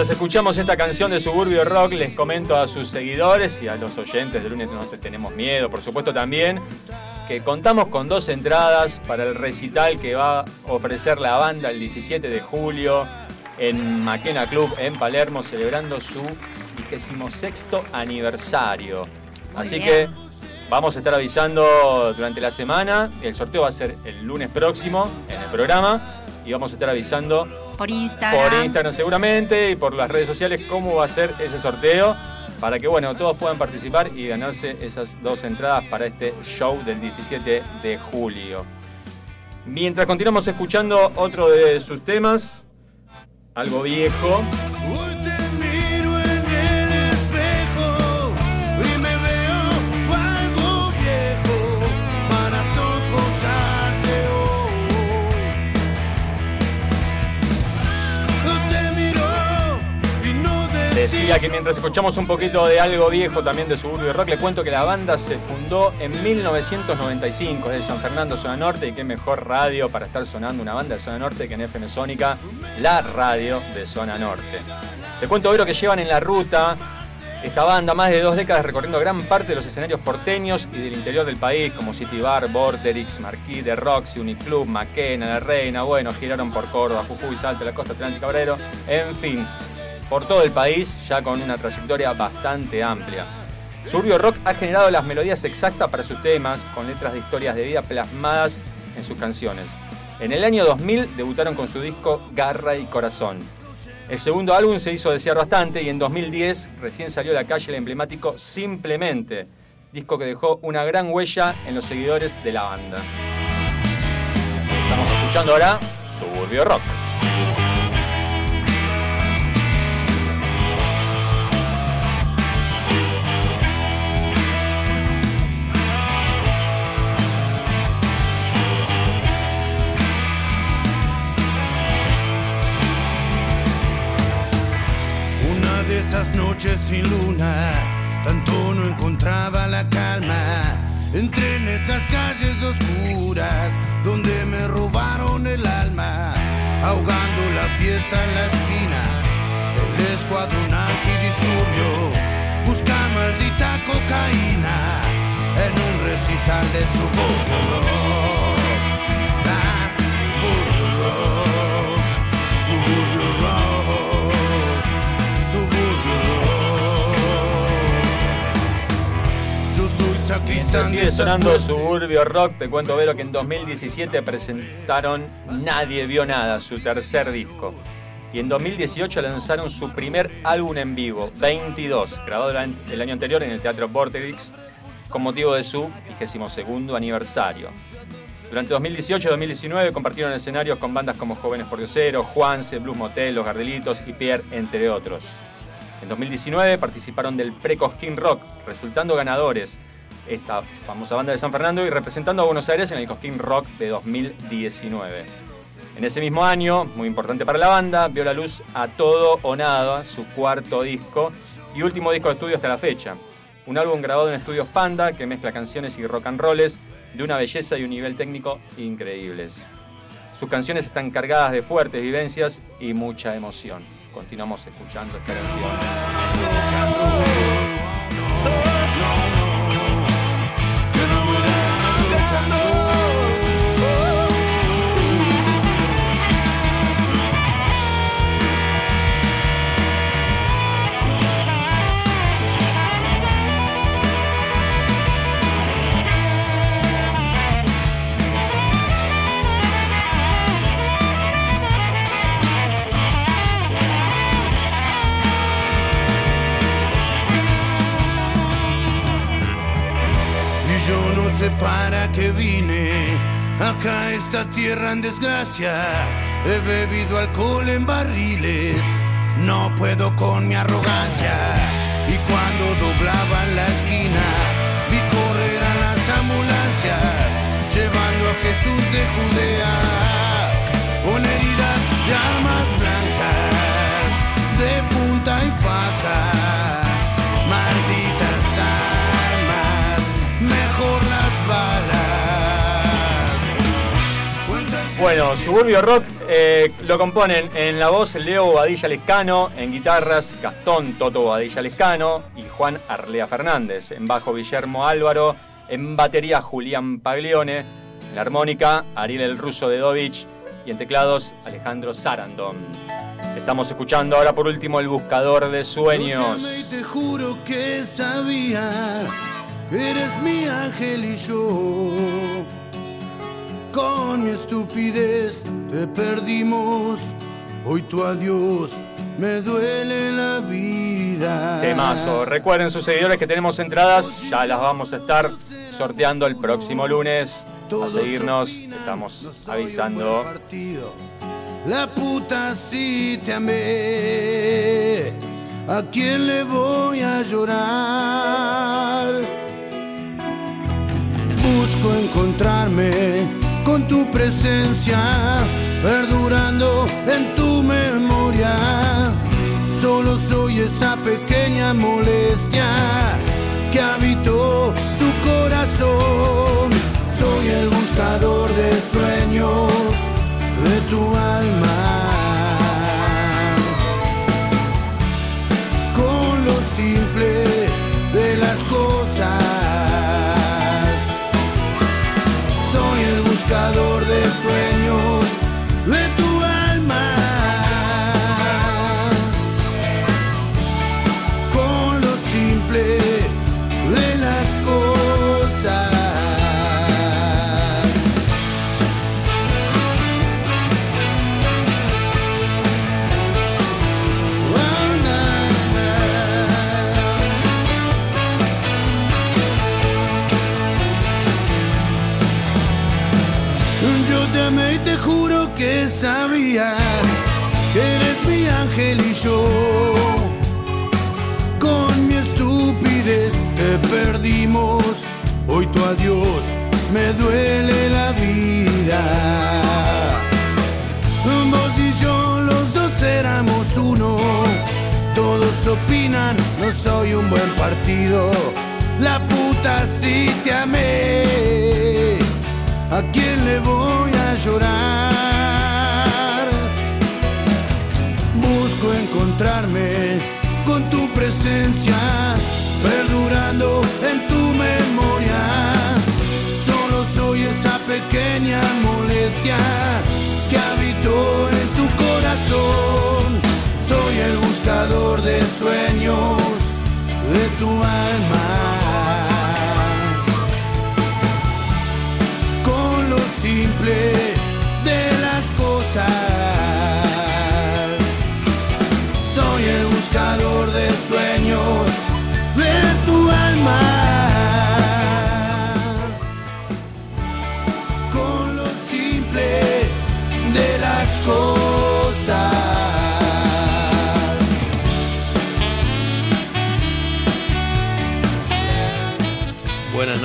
[SPEAKER 9] Mientras escuchamos esta canción de Suburbio Rock, les comento a sus seguidores y a los oyentes de lunes no te tenemos miedo, por supuesto también, que contamos con dos entradas para el recital que va a ofrecer la banda el 17 de julio en Maquena Club en Palermo, celebrando su 26 aniversario.
[SPEAKER 8] Muy
[SPEAKER 9] Así
[SPEAKER 8] bien.
[SPEAKER 9] que vamos a estar avisando durante la semana. El sorteo va a ser el lunes próximo en el programa y vamos a estar avisando
[SPEAKER 8] Por Instagram.
[SPEAKER 9] por Instagram seguramente y por las redes sociales cómo va a ser ese sorteo para que bueno todos puedan participar y ganarse esas dos entradas para este show del 17 de julio. Mientras continuamos escuchando otro de sus temas, algo viejo, decía que mientras escuchamos un poquito de algo viejo también de Suburbio Rock, le cuento que la banda se fundó en 1995 desde San Fernando, Zona Norte, y qué mejor radio para estar sonando una banda de Zona Norte que en FM Sónica, la radio de Zona Norte. Te cuento hoy lo que llevan en la ruta esta banda, más de dos décadas recorriendo gran parte de los escenarios porteños y del interior del país, como City Bar, Vorterix, Marquis, The Roxy, Uniclub, Maquena, La Reina, bueno, giraron por Córdoba, Jujuy, Salta, la costa atlántica, Obrero, en fin, por todo el país, ya con una trayectoria bastante amplia. Suburbio Rock ha generado las melodías exactas para sus temas, con letras de historias de vida plasmadas en sus canciones. En el año 2000 debutaron con su disco Garra y Corazón. El segundo álbum se hizo desear bastante y en 2010 recién salió a la calle el emblemático Simplemente, disco que dejó una gran huella en los seguidores de la banda. Estamos escuchando ahora Suburbio Rock.
[SPEAKER 14] Esas noches sin luna, tanto no encontraba la calma. Entré en esas calles oscuras donde me robaron el alma, ahogando la fiesta en la esquina. El escuadrón antidisturbio busca maldita cocaína en un recital de rock.
[SPEAKER 9] Sigue sonando. Suburbio Rock, te cuento Vero que en 2017 presentaron Nadie Vio Nada, su tercer disco. Y en 2018 lanzaron su primer álbum en vivo, 22, grabado el año anterior en el Teatro Vorterix, con motivo de su 22 aniversario. Durante 2018 y 2019 compartieron escenarios con bandas como Jóvenes por Diosero, Juanse, Blues Motel, Los Gardelitos y Pierre, entre otros. En 2019 participaron del Pre-Cosquín Rock, resultando ganadores esta famosa banda de San Fernando y representando a Buenos Aires en el Cosquín Rock de 2019. En ese mismo año, muy importante para la banda, vio la luz A Todo o Nada, su cuarto disco y último disco de estudio hasta la fecha. Un álbum grabado en estudios Panda que mezcla canciones y rock and rolls de una belleza y un nivel técnico increíbles. Sus canciones están cargadas de fuertes vivencias y mucha emoción. Continuamos escuchando esta canción.
[SPEAKER 14] Para qué vine acá esta tierra en desgracia. He bebido alcohol en barriles, no puedo con mi arrogancia. Y cuando doblaban la esquina, vi correr a las ambulancias, llevando a Jesús de Judea,
[SPEAKER 9] Bueno, Suburbio Rock eh, lo componen en la voz Leo Bobadilla Lescano, en guitarras Gastón Toto Bobadilla Lescano y Juan Arlea Fernández, en bajo Guillermo Álvaro, en batería Julián Paglione, en la armónica Ariel el Ruso de Dovich y en teclados Alejandro Sarandon. Estamos escuchando ahora por último El Buscador de Sueños.
[SPEAKER 14] Te juro que sabía, eres mi ángel y yo. Con mi estupidez te perdimos, hoy tu adiós me duele la vida.
[SPEAKER 9] Temazo. Recuerden sus seguidores que tenemos entradas, ya las vamos a estar sorteando el próximo lunes. A seguirnos, estamos avisando.
[SPEAKER 14] La puta si te amé, ¿a quién le voy a llorar? Busco encontrarme con tu presencia, perdurando en tu memoria. Solo soy esa pequeña molestia que habitó tu corazón. Soy el buscador de sueños de tu alma. Con lo simple de las cosas. El Hoy tu adiós me duele la vida. Vos y yo los dos éramos uno. Todos opinan, no soy un buen partido. La puta si te amé. ¿A quién le voy a llorar? Busco encontrarme con tu presencia, perdurando en pequeña molestia que habitó en tu corazón. Soy el buscador de sueños de tu alma. Con lo simple de las cosas. Soy el buscador de sueños de tu alma.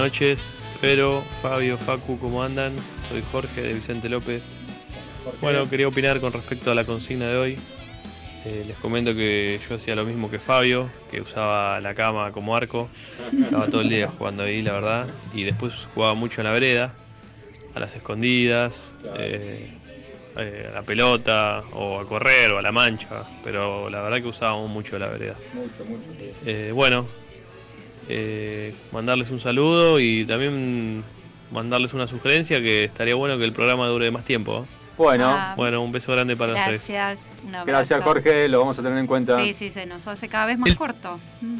[SPEAKER 15] Noches, Pero, Fabio, Facu, ¿cómo andan? Soy Jorge de Vicente López. Bueno, quería opinar con respecto a la consigna de hoy. Eh, les comento que yo hacía lo mismo que Fabio, que usaba la cama como arco. Estaba todo el día jugando ahí, la verdad. Y después jugaba mucho en la vereda, a las escondidas, eh, eh, a la pelota, o a correr, o a la mancha. Pero la verdad que usábamos mucho la vereda.
[SPEAKER 9] Mucho, mucho.
[SPEAKER 15] Bueno, eh, mandarles un saludo y también mandarles una sugerencia que estaría bueno que el programa dure más tiempo. ¿eh?
[SPEAKER 9] Bueno.
[SPEAKER 8] Ah,
[SPEAKER 15] Bueno, un beso grande para los tres.
[SPEAKER 8] Gracias. un abrazo.
[SPEAKER 9] Gracias, Jorge. Lo vamos a tener en cuenta.
[SPEAKER 8] Sí, sí, se nos hace cada vez más corto. Mm.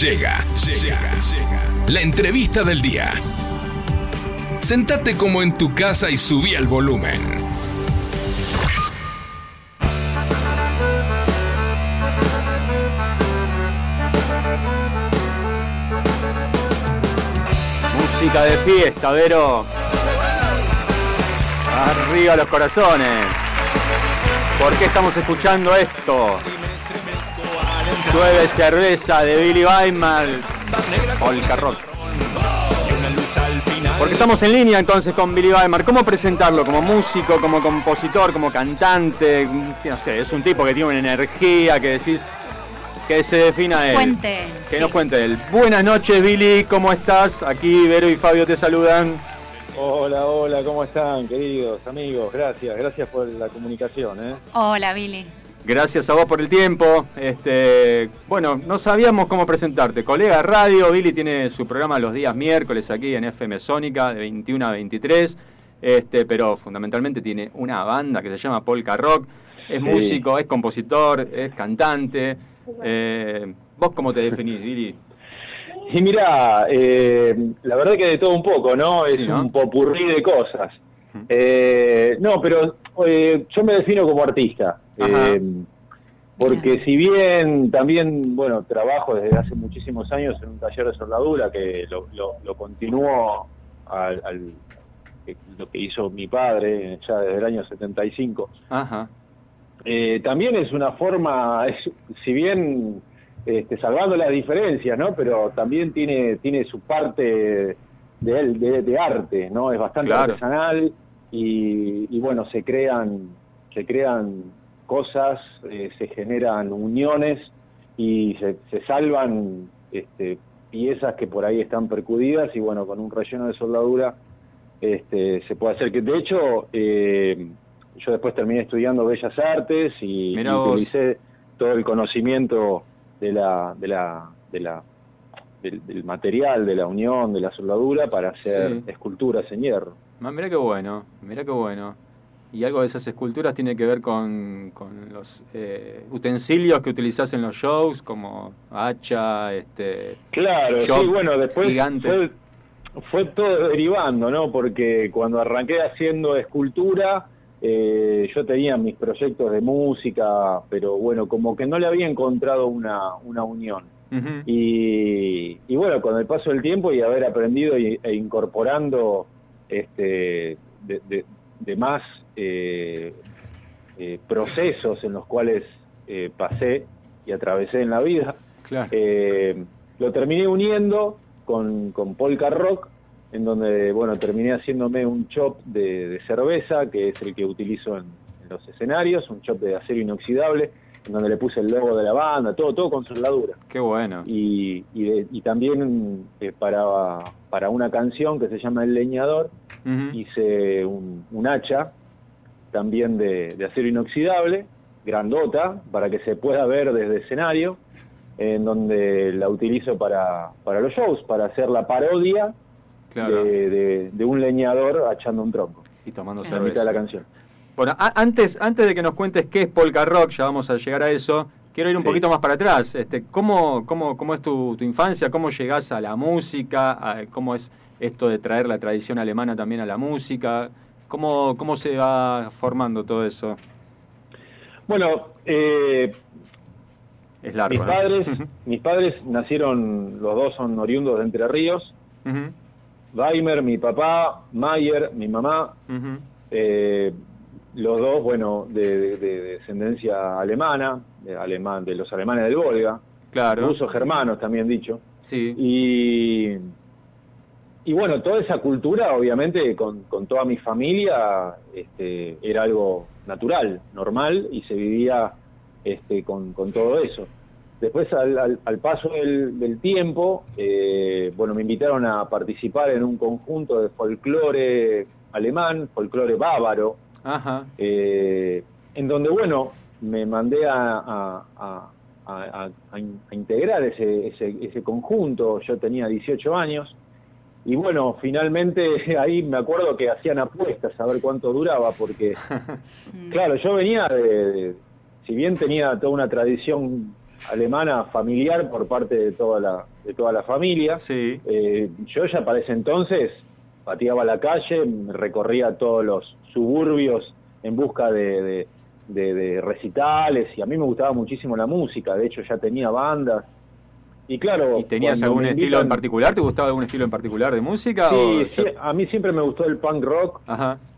[SPEAKER 6] Llega, llega, la entrevista del día. Sentate como en tu casa y subí el volumen.
[SPEAKER 9] Música de fiesta, Vero. Arriba los corazones. ¿Por qué estamos escuchando esto? Llueve cerveza de Billy Weimar. Polka Rock. Porque estamos en línea entonces con Billy Weimar. ¿Cómo presentarlo? ¿Como músico, como compositor, como cantante? No sé, es un tipo que tiene una energía que decís que se defina él.
[SPEAKER 8] Cuente,
[SPEAKER 9] Que
[SPEAKER 8] sí.
[SPEAKER 9] nos cuente él. Buenas noches, Billy. ¿Cómo estás? Aquí Vero y Fabio te saludan.
[SPEAKER 16] Hola, hola, ¿cómo están, queridos amigos? Gracias, gracias por la comunicación, ¿eh?
[SPEAKER 8] Hola, Billy.
[SPEAKER 9] Gracias a vos por el tiempo. Este, bueno, no sabíamos cómo presentarte. Colega radio, Billy tiene su programa los días miércoles aquí en FM Sónica de 21 a 23. Este, pero fundamentalmente tiene una banda que se llama Polka Rock. Es
[SPEAKER 16] Sí.
[SPEAKER 9] músico, es compositor, es cantante. Eh, ¿Vos cómo te definís, Billy?
[SPEAKER 16] Y mira, eh, la verdad que de todo un poco, ¿no? Es
[SPEAKER 9] Sí, ¿no?
[SPEAKER 16] un popurrí de cosas. Eh, no, pero eh, yo me defino como artista. Eh, porque si bien también, bueno, trabajo desde hace muchísimos años en un taller de soldadura que lo, lo, lo continúo al, al- que- lo que hizo mi padre ya desde el año 75.
[SPEAKER 9] Ajá.
[SPEAKER 16] Eh, también es una forma, es- si bien este, salvando las diferencias, ¿no? Pero también tiene tiene su parte de, él- de, de arte, ¿no? Es bastante
[SPEAKER 9] Claro.
[SPEAKER 16] artesanal y, y, bueno, se crean se crean cosas, eh, se generan uniones y se, se salvan este, piezas que por ahí están percudidas y bueno, con un relleno de soldadura este, se puede hacer que de hecho eh, yo después terminé estudiando bellas artes y, utilicé todo el conocimiento de la de la de la del, del material, de la unión, de la soldadura para hacer
[SPEAKER 9] Sí.
[SPEAKER 16] esculturas en hierro.
[SPEAKER 9] Ma- Mirá qué bueno, mirá qué bueno. Y algo de esas esculturas tiene que ver con, con los eh, utensilios que utilizás en los shows, como hacha, este...
[SPEAKER 16] Claro, sí, bueno, después
[SPEAKER 9] gigante.
[SPEAKER 16] fue, fue todo derivando, ¿no? Porque cuando arranqué haciendo escultura, eh, yo tenía mis proyectos de música, pero bueno, como que no le había encontrado una, una unión. Y, y bueno, con el paso del tiempo y haber aprendido y- e incorporando este, de, de- de más eh, eh, procesos en los cuales eh, pasé y atravesé en la vida, eh, lo terminé uniendo con, con Polka Rock, en donde bueno terminé haciéndome un chop de, de cerveza, que es el que utilizo en, en los escenarios, un chop de acero inoxidable, donde le puse el logo de la banda, todo, todo con soldadura.
[SPEAKER 9] Qué bueno.
[SPEAKER 16] Y, y, de- y también eh, para, para una canción que se llama El Leñador, hice un, un hacha también de, de acero inoxidable, grandota, para que se pueda ver desde escenario, en donde la utilizo para, para los shows, para hacer la parodia
[SPEAKER 9] Claro.
[SPEAKER 16] de, de- un leñador hachando un tronco.
[SPEAKER 9] Y tomando
[SPEAKER 16] En la mitad de
[SPEAKER 9] cerveza.
[SPEAKER 16] la canción.
[SPEAKER 9] Bueno, antes, antes de que nos cuentes qué es Polka Rock, ya vamos a llegar a eso, quiero ir un
[SPEAKER 16] Sí.
[SPEAKER 9] poquito más para atrás. Este, ¿cómo, cómo, ¿Cómo es tu, tu infancia? ¿Cómo llegás a la música? A- ¿Cómo es esto de traer la tradición alemana también a la música? ¿Cómo, cómo se va formando todo eso?
[SPEAKER 16] Bueno, eh,
[SPEAKER 9] Es largo,
[SPEAKER 16] mis
[SPEAKER 9] ¿no?
[SPEAKER 16] padres, mis padres nacieron, los dos son oriundos de Entre Ríos. Weimer, mi papá, Mayer, mi mamá, eh, los dos, bueno, de, de- de descendencia alemana, de, alemán, de los alemanes del Volga,
[SPEAKER 9] Claro.
[SPEAKER 16] rusos germanos también dicho.
[SPEAKER 9] Sí.
[SPEAKER 16] Y, y bueno, toda esa cultura, obviamente, con, con toda mi familia, este, era algo natural, normal, y se vivía este, con, con todo eso. Después, al, al- al paso del, del tiempo, eh, bueno, me invitaron a participar en un conjunto de folclore alemán, folclore bávaro,
[SPEAKER 9] Ajá.
[SPEAKER 16] eh, en donde, bueno, me mandé a, a- a- a- a in- a integrar ese, ese, ese conjunto, yo tenía 18 años, y bueno, finalmente ahí me acuerdo que hacían apuestas a ver cuánto duraba, porque, claro, yo venía de, de- si bien tenía toda una tradición alemana familiar por parte de toda la, de toda la familia, eh, yo ya para ese entonces pateaba la calle, recorría todos los suburbios en busca de, de- de- de recitales y a mí me gustaba muchísimo la música, de hecho ya tenía bandas. Y claro,
[SPEAKER 9] ¿Y tenías algún estilo en particular? ¿Te gustaba algún estilo en particular de música?
[SPEAKER 16] Sí,
[SPEAKER 9] o
[SPEAKER 16] sí, a mí siempre me gustó el punk rock,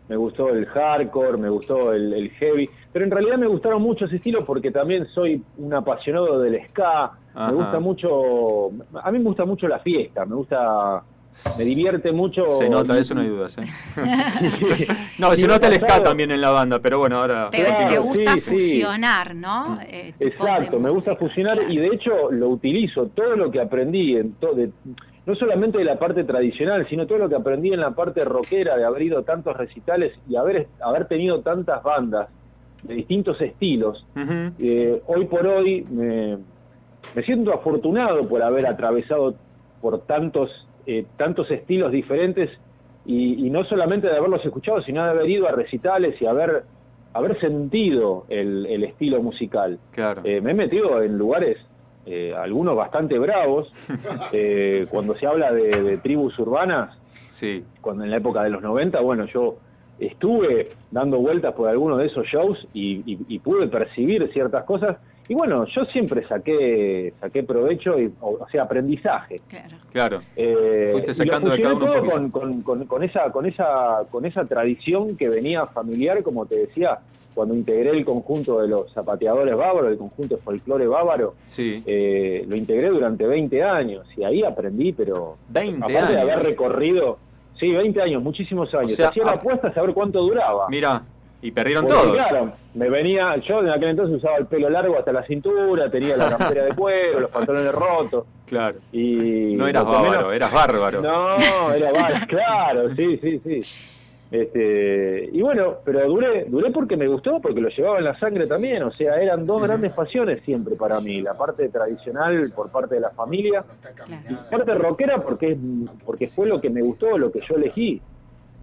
[SPEAKER 16] me gustó el hardcore, me gustó el, el heavy, pero en realidad me gustaron muchos estilos porque también soy un apasionado del ska,
[SPEAKER 9] Ajá.
[SPEAKER 16] me gusta mucho, a mí me gusta mucho la fiesta, me gusta, me divierte mucho.
[SPEAKER 9] Se nota, eso no hay dudas. ¿eh? no, se nota el ska también en la banda, pero bueno, ahora...
[SPEAKER 8] Te,
[SPEAKER 16] Claro,
[SPEAKER 8] te gusta
[SPEAKER 16] sí, sí.
[SPEAKER 8] fusionar, ¿no? Eh,
[SPEAKER 16] Exacto, me gusta fusionar y de hecho lo utilizo, todo lo que aprendí, en to- de- no solamente de la parte tradicional, sino todo lo que aprendí en la parte rockera, de haber ido a tantos recitales y haber, haber tenido tantas bandas de distintos estilos. Eh, hoy por hoy me, me siento afortunado por haber atravesado por tantos, eh, tantos estilos diferentes y, y no solamente de haberlos escuchado, sino de haber ido a recitales y haber, haber sentido el, el estilo musical.
[SPEAKER 9] Claro.
[SPEAKER 16] Eh, me he metido en lugares, eh, algunos bastante bravos, eh, cuando se habla de, de tribus urbanas,
[SPEAKER 9] sí.
[SPEAKER 16] cuando en la época de los 90, bueno, yo estuve dando vueltas por algunos de esos shows y, y- y pude percibir ciertas cosas. Y bueno, yo siempre saqué saqué provecho, y, o, o sea, aprendizaje.
[SPEAKER 9] Claro.
[SPEAKER 16] Eh,
[SPEAKER 9] Fuiste
[SPEAKER 16] y
[SPEAKER 9] sacando
[SPEAKER 16] lo
[SPEAKER 9] de
[SPEAKER 16] todo con, con- con- con esa con esa con esa tradición que venía familiar, como te decía, cuando integré el conjunto de los zapateadores bávaros, el conjunto de folclore bávaro,
[SPEAKER 9] Sí.
[SPEAKER 16] eh, lo integré durante 20 años y ahí aprendí, pero
[SPEAKER 9] 20
[SPEAKER 16] aparte de haber
[SPEAKER 9] años.
[SPEAKER 16] recorrido, sí, 20 años, muchísimos años.
[SPEAKER 9] sea,
[SPEAKER 16] Hacía la apuesta a saber cuánto duraba.
[SPEAKER 9] Mira, y perdieron todos.
[SPEAKER 16] Claro, me venía, yo en aquel entonces usaba el pelo largo hasta la cintura, tenía la campera de cuero, los pantalones rotos.
[SPEAKER 9] Claro.
[SPEAKER 16] Y
[SPEAKER 9] No eras bárbaro,
[SPEAKER 16] menos-
[SPEAKER 9] eras bárbaro.
[SPEAKER 16] No, era bárbaro, claro, sí, sí, sí. Este, y bueno, pero duré, duré porque me gustó, porque lo llevaba en la sangre también, o sea, eran dos grandes pasiones siempre para mí, la parte tradicional por parte de la familia, y la parte rockera porque es, porque fue lo que me gustó, lo que yo elegí.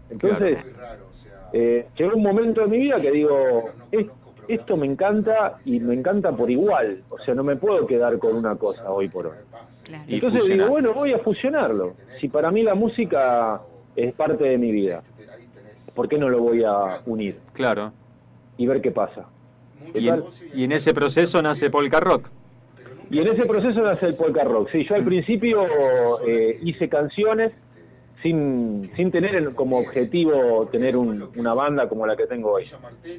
[SPEAKER 16] Entonces, eh, llegó un momento de mi vida que digo, "Es- esto me encanta y me encanta por igual, o sea, no me puedo quedar con una cosa hoy por hoy.
[SPEAKER 9] Y
[SPEAKER 16] Entonces digo, bueno, voy a fusionarlo. Si para mí la música es parte de mi vida, ¿por qué no lo voy a unir?
[SPEAKER 9] Claro.
[SPEAKER 16] Y ver qué pasa. ¿Qué
[SPEAKER 9] Y en,
[SPEAKER 16] tal?
[SPEAKER 9] y en ese proceso nace Polka Rock.
[SPEAKER 16] Y en ese proceso nace el polka rock. Sí, yo al principio eh, hice canciones sin, sin tener en- como objetivo tener un- una banda como la que tengo hoy.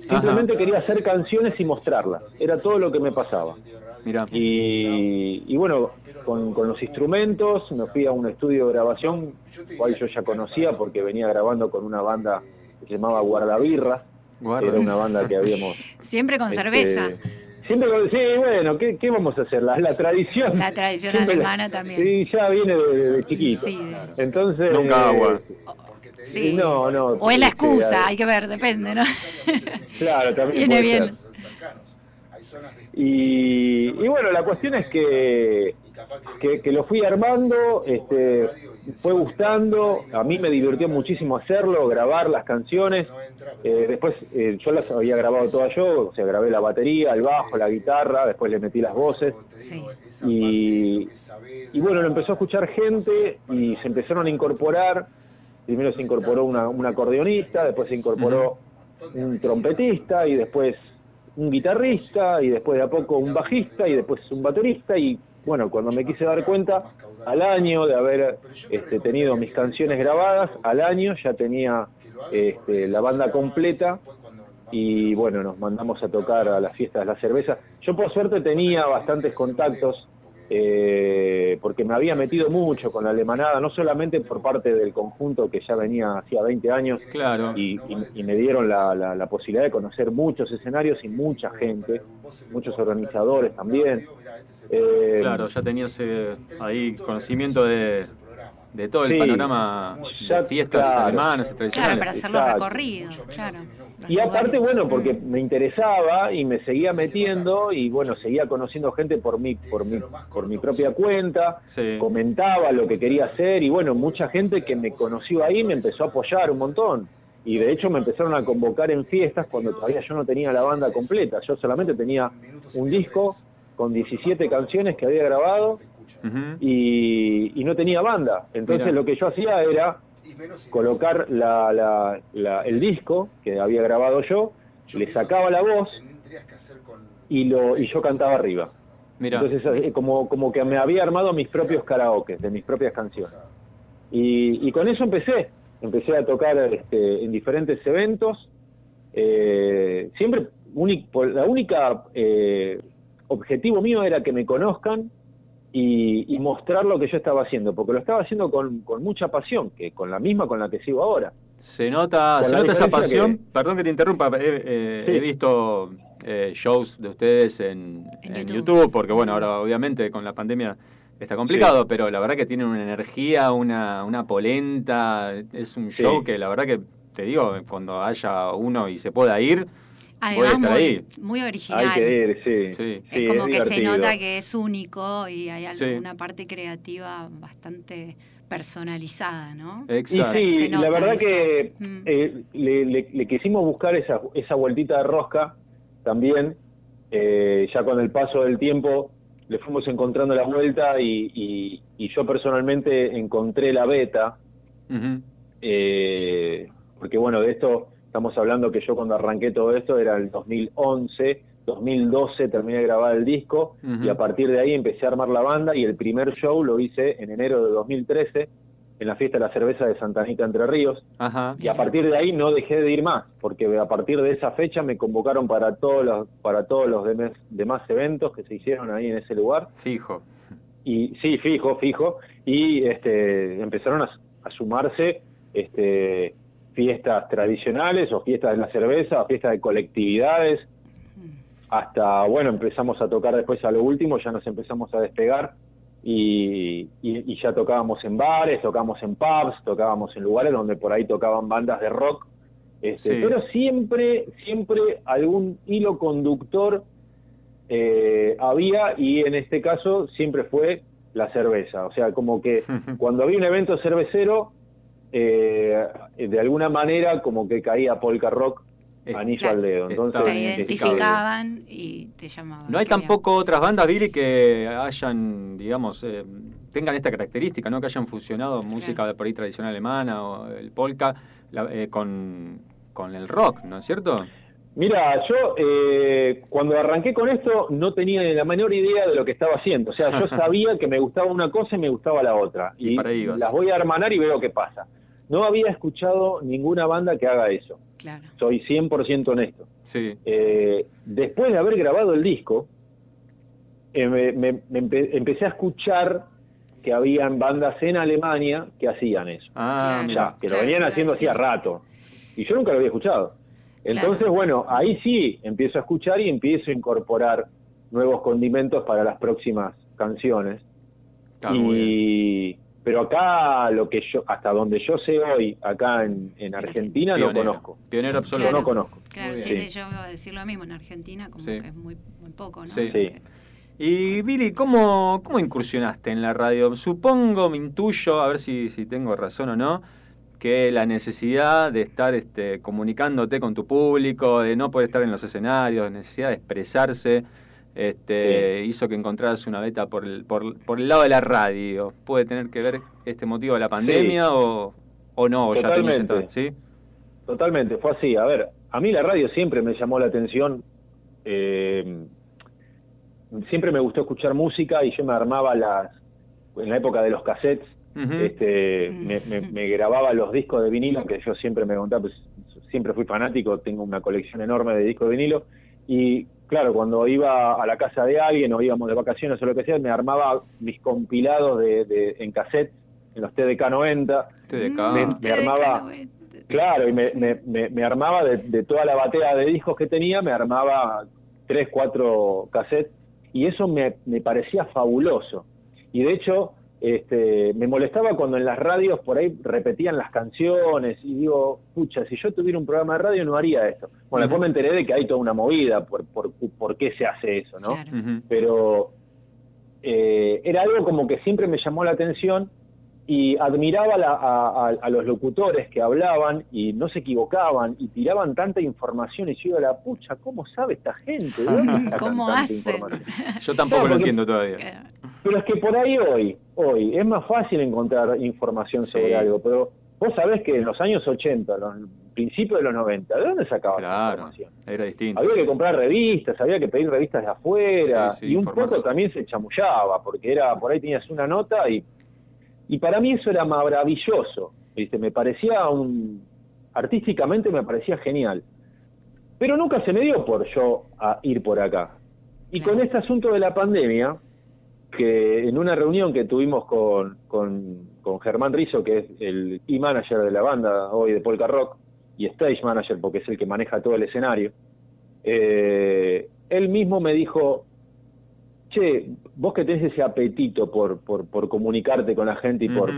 [SPEAKER 16] Simplemente quería hacer canciones y mostrarlas. Era todo lo que me pasaba.
[SPEAKER 9] Mira.
[SPEAKER 16] Y, y bueno, con, con los instrumentos me fui a un estudio de grabación, cual yo ya conocía porque venía grabando con una banda que se llamaba Guardabirra.
[SPEAKER 9] Guarda.
[SPEAKER 16] Era una banda que habíamos
[SPEAKER 8] Siempre con
[SPEAKER 16] este,
[SPEAKER 8] cerveza.
[SPEAKER 16] Siempre con, sí, bueno, ¿qué, qué vamos a hacer? La, la tradición.
[SPEAKER 8] La tradición
[SPEAKER 16] la-
[SPEAKER 8] alemana también.
[SPEAKER 16] Sí, ya viene de, de chiquito.
[SPEAKER 8] Sí.
[SPEAKER 16] Entonces.
[SPEAKER 9] Nunca agua.
[SPEAKER 8] Sí.
[SPEAKER 16] No, no.
[SPEAKER 8] O es la
[SPEAKER 16] este,
[SPEAKER 8] excusa, hay que ver, depende, ¿no?
[SPEAKER 16] Claro, también.
[SPEAKER 8] Viene bien.
[SPEAKER 16] ser. Y, y bueno, la cuestión es que, que, que lo fui armando, este, fue gustando, a mí me divirtió muchísimo hacerlo, grabar las canciones. Eh, después eh, yo las había grabado todas yo, o sea, grabé la batería, el bajo, la guitarra, después le metí las voces. Y, y bueno, lo empezó a escuchar gente y se empezaron a incorporar. Primero se incorporó una, un acordeonista, después se incorporó un trompetista y después un guitarrista y después de a poco un bajista y después un baterista y bueno, cuando me quise dar cuenta, al año de haber este, tenido mis canciones grabadas, al año ya tenía este, la banda completa y bueno, nos mandamos a tocar a las fiestas de la cerveza. Yo por suerte tenía bastantes contactos eh, porque me había metido mucho con la alemanada, no solamente por parte del conjunto que ya venía hacía 20 años
[SPEAKER 9] Claro.
[SPEAKER 16] y, y- y me dieron la, la- la posibilidad de conocer muchos escenarios y mucha gente, muchos organizadores también. Eh,
[SPEAKER 9] Claro, ya tenías eh, ahí conocimiento de, de todo el
[SPEAKER 16] Sí.
[SPEAKER 9] panorama
[SPEAKER 16] Ya,
[SPEAKER 9] de fiestas
[SPEAKER 16] claro.
[SPEAKER 9] alemanas y tradicionales.
[SPEAKER 8] Claro, para hacer los recorridos, claro.
[SPEAKER 16] Y aparte, bueno, porque me interesaba y me seguía metiendo y bueno, seguía conociendo gente por mi, por mi, por mi propia cuenta, comentaba lo que quería hacer y bueno, mucha gente que me conoció ahí me empezó a apoyar un montón. Y de hecho me empezaron a convocar en fiestas cuando todavía yo no tenía la banda completa. Yo solamente tenía un disco con 17 canciones que había grabado y, y no tenía banda. Entonces
[SPEAKER 9] Mira.
[SPEAKER 16] lo que yo hacía era colocar la, la- la- el disco que había grabado yo, le sacaba la voz y lo y yo cantaba arriba.
[SPEAKER 9] Mira.
[SPEAKER 16] Entonces eh, como, como que me había armado mis propios karaoke de mis propias canciones. Y, y con eso empecé. Empecé a tocar este, en diferentes eventos. Eh, siempre, uni- por- la única eh, objetivo mío era que me conozcan y, y mostrar lo que yo estaba haciendo, porque lo estaba haciendo con, con mucha pasión, que con la misma con la que sigo ahora.
[SPEAKER 9] Se nota,
[SPEAKER 16] Con
[SPEAKER 9] se nota esa pasión.
[SPEAKER 16] que-
[SPEAKER 9] Perdón que te interrumpa, he, eh,
[SPEAKER 16] Sí.
[SPEAKER 9] he visto eh, shows de ustedes en, en YouTube. porque bueno, ahora obviamente con la pandemia está complicado, pero la verdad que tienen una energía, una, una polenta, es un
[SPEAKER 16] Sí.
[SPEAKER 9] show que la verdad que te digo, cuando haya uno y se pueda ir,
[SPEAKER 8] Además,
[SPEAKER 9] estar
[SPEAKER 8] muy,
[SPEAKER 9] ahí.
[SPEAKER 8] muy original.
[SPEAKER 16] Hay que ir, sí.
[SPEAKER 9] Sí.
[SPEAKER 8] es como que se nota que es único y hay
[SPEAKER 9] Sí.
[SPEAKER 8] alguna parte creativa bastante personalizada, ¿no?
[SPEAKER 16] Y sí,
[SPEAKER 8] Se
[SPEAKER 16] la verdad
[SPEAKER 8] eso.
[SPEAKER 16] que
[SPEAKER 8] Mm.
[SPEAKER 16] eh, le, le- le quisimos buscar esa, esa vueltita de rosca también, eh, ya con el paso del tiempo le fuimos encontrando la vuelta y, y- y yo personalmente encontré la beta, eh, porque bueno, de esto estamos hablando que yo cuando arranqué todo esto era el 2011, 2012 terminé de grabar el disco y a partir de ahí empecé a armar la banda y el primer show lo hice en enero de 2013 en la fiesta de la cerveza de Santa Anita Entre Ríos
[SPEAKER 9] Ajá.
[SPEAKER 16] y a partir de ahí no dejé de ir más porque a partir de esa fecha me convocaron para todos los para todos los demás, demás eventos que se hicieron ahí en ese lugar
[SPEAKER 9] Fijo.
[SPEAKER 16] y sí fijo fijo y este empezaron a, a sumarse este fiestas tradicionales o fiestas de la cerveza o fiestas de colectividades hasta bueno empezamos a tocar después a lo último ya nos empezamos a despegar y, y- y ya tocábamos en bares tocábamos en pubs tocábamos en lugares donde por ahí tocaban bandas de rock Este,
[SPEAKER 9] Sí.
[SPEAKER 16] Pero siempre, siempre algún hilo conductor eh, había y en este caso siempre fue la cerveza. O sea, como que cuando había un evento cervecero, eh, de alguna manera como que caía polka rock anillo
[SPEAKER 8] Claro.
[SPEAKER 16] al dedo. Entonces,
[SPEAKER 8] te
[SPEAKER 16] este,
[SPEAKER 8] identificaban y te llamaban.
[SPEAKER 9] No hay tampoco otras bandas, Billy, que hayan, digamos, eh, tengan esta característica, ¿no? Que hayan fusionado música por ahí tradicional alemana o el polka la- eh, con, con el rock, ¿no es cierto?
[SPEAKER 16] Mira, yo eh, cuando arranqué con esto no tenía ni la menor idea de lo que estaba haciendo. O sea, yo sabía que me gustaba una cosa y me gustaba la otra. Y,
[SPEAKER 9] para ahí ibas.
[SPEAKER 16] las voy a hermanar y veo qué pasa. No había escuchado ninguna banda que haga eso.
[SPEAKER 8] Claro.
[SPEAKER 16] Soy 100% honesto.
[SPEAKER 9] Sí.
[SPEAKER 16] Eh, después de haber grabado el disco, eh, me, me- me empe- empecé a escuchar que habían bandas en Alemania que hacían eso.
[SPEAKER 9] Ah,
[SPEAKER 16] Ya,
[SPEAKER 9] mira.
[SPEAKER 16] que lo venían haciendo hacía rato. Y yo nunca lo había escuchado. Entonces, bueno, ahí sí empiezo a escuchar y empiezo a incorporar nuevos condimentos para las próximas canciones. Y pero acá lo que yo hasta donde yo sé hoy acá en, en Argentina no conozco.
[SPEAKER 9] Pionero absoluto.
[SPEAKER 16] No conozco.
[SPEAKER 8] Claro, sí, sí, yo iba a decir lo mismo. En Argentina, como
[SPEAKER 9] Sí.
[SPEAKER 8] que es muy, muy poco, ¿no?
[SPEAKER 9] Sí. Y Billy, ¿cómo, ¿cómo incursionaste en la radio? Supongo, me intuyo, a ver si, si tengo razón o no, que la necesidad de estar este, comunicándote con tu público, de no poder estar en los escenarios, necesidad de expresarse, este, hizo que encontraras una beta por el, por, por el lado de la radio. ¿Puede tener que ver este motivo de la pandemia o, o no? O
[SPEAKER 16] Totalmente.
[SPEAKER 9] ¿sí?
[SPEAKER 16] Totalmente, fue así. A ver, a mí la radio siempre me llamó la atención. eh, siempre me gustó escuchar música y yo me armaba las. En la época de los cassettes, este, me, me- me grababa los discos de vinilo, que yo siempre me contaba, pues siempre fui fanático, tengo una colección enorme de discos de vinilo. Y claro, cuando iba a la casa de alguien o íbamos de vacaciones o lo que sea, me armaba mis compilados de, de- en cassette, en los TDK 90.
[SPEAKER 9] TDK.
[SPEAKER 16] Me, me armaba. Claro, y me, me, me, me armaba de, de toda la batea de discos que tenía, me armaba tres, cuatro cassettes, y eso me, me parecía fabuloso. Y de hecho, este, me molestaba cuando en las radios por ahí repetían las canciones, y digo, pucha, si yo tuviera un programa de radio no haría esto. Bueno, después me enteré de que hay toda una movida por, por, por qué se hace eso, ¿no? Pero eh, era algo como que siempre me llamó la atención y admiraba la- a, a- a los locutores que hablaban y no se equivocaban y tiraban tanta información y yo iba a la pucha, ¿cómo sabe esta gente? ¿De dónde sacan
[SPEAKER 8] ¿Cómo
[SPEAKER 16] información?
[SPEAKER 9] Yo tampoco
[SPEAKER 16] Claro,
[SPEAKER 9] lo
[SPEAKER 16] porque-
[SPEAKER 9] entiendo todavía.
[SPEAKER 16] Pero es que por ahí hoy, hoy, es más fácil encontrar información sobre
[SPEAKER 9] Sí.
[SPEAKER 16] algo, pero vos sabés que en los años 80, los principios de los 90, ¿de dónde sacabas esa
[SPEAKER 9] Claro,
[SPEAKER 16] información?
[SPEAKER 9] era distinto.
[SPEAKER 16] Había
[SPEAKER 9] sí.
[SPEAKER 16] que comprar revistas, había que pedir revistas de afuera
[SPEAKER 9] Sí, sí,
[SPEAKER 16] y un
[SPEAKER 9] informarse.
[SPEAKER 16] poco también se chamullaba porque era por ahí tenías una nota y y para mí eso era maravilloso, ¿viste? Me parecía un artísticamente me parecía genial. Pero nunca se me dio por yo a ir por acá. Y con este asunto de la pandemia, que en una reunión que tuvimos con, con, con Germán Rizzo, que es el key manager de la banda hoy de Polka Rock, y stage manager porque es el que maneja todo el escenario, eh, él mismo me dijo, che, vos que tenés ese apetito por, por, por comunicarte con la gente y por,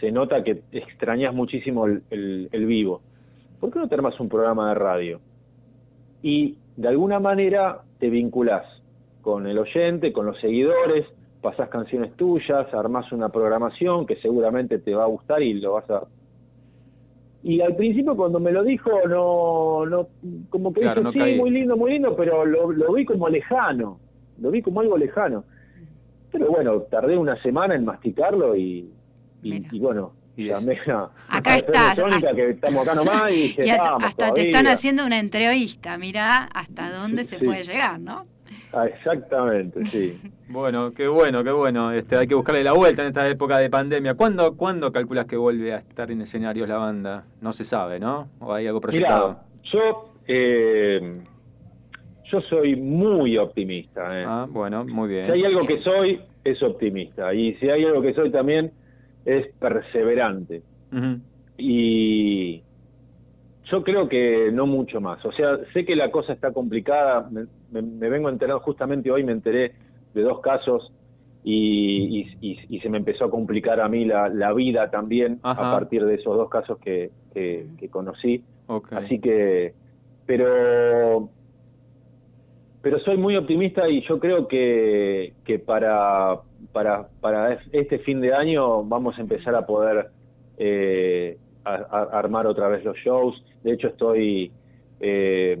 [SPEAKER 16] se nota que extrañas muchísimo el, el- el vivo, ¿por qué no te armas un programa de radio? Y de alguna manera te vinculás con el oyente, con los seguidores, pasás canciones tuyas, armás una programación que seguramente te va a gustar y lo vas a... Y al principio cuando me lo dijo, no, no como que
[SPEAKER 9] Claro,
[SPEAKER 16] dije,
[SPEAKER 9] no
[SPEAKER 16] sí,
[SPEAKER 9] caí".
[SPEAKER 16] muy lindo, muy lindo, pero lo, lo vi como lejano, lo vi como algo lejano. Pero bueno, tardé una semana en masticarlo y, y, y bueno, llamé a,
[SPEAKER 8] Acá
[SPEAKER 16] a
[SPEAKER 8] estás,
[SPEAKER 16] Tónica, que estamos acá nomás, y dije,
[SPEAKER 8] Y hasta,
[SPEAKER 16] vamos,
[SPEAKER 8] hasta te están
[SPEAKER 16] todavía".
[SPEAKER 8] haciendo una entrevista, mirá hasta dónde se
[SPEAKER 16] Sí.
[SPEAKER 8] puede llegar, ¿no?
[SPEAKER 16] Ah, exactamente, sí.
[SPEAKER 9] Bueno, qué bueno, qué bueno. Este, hay que buscarle la vuelta en esta época de pandemia. ¿Cuándo, ¿Cuándo calculas que vuelve a estar en escenarios la banda? No se sabe, ¿no? ¿O hay algo proyectado?
[SPEAKER 16] Mira, yo, eh, yo soy muy optimista. eh.
[SPEAKER 9] Ah, bueno, muy bien.
[SPEAKER 16] Si hay algo que soy, es optimista. Y si hay algo que soy también, es perseverante. Y yo creo que no mucho más. O sea, sé que la cosa está complicada. Me, me- me vengo enterando, justamente hoy me enteré de dos casos y, y- y- y se me empezó a complicar a mí la, la vida también
[SPEAKER 9] Ajá.
[SPEAKER 16] a partir de esos dos casos que, que- que conocí. Así que, pero, pero soy muy optimista y yo creo que, que para, para, para este fin de año vamos a empezar a poder eh, a- a- armar otra vez los shows. De hecho, estoy, eh,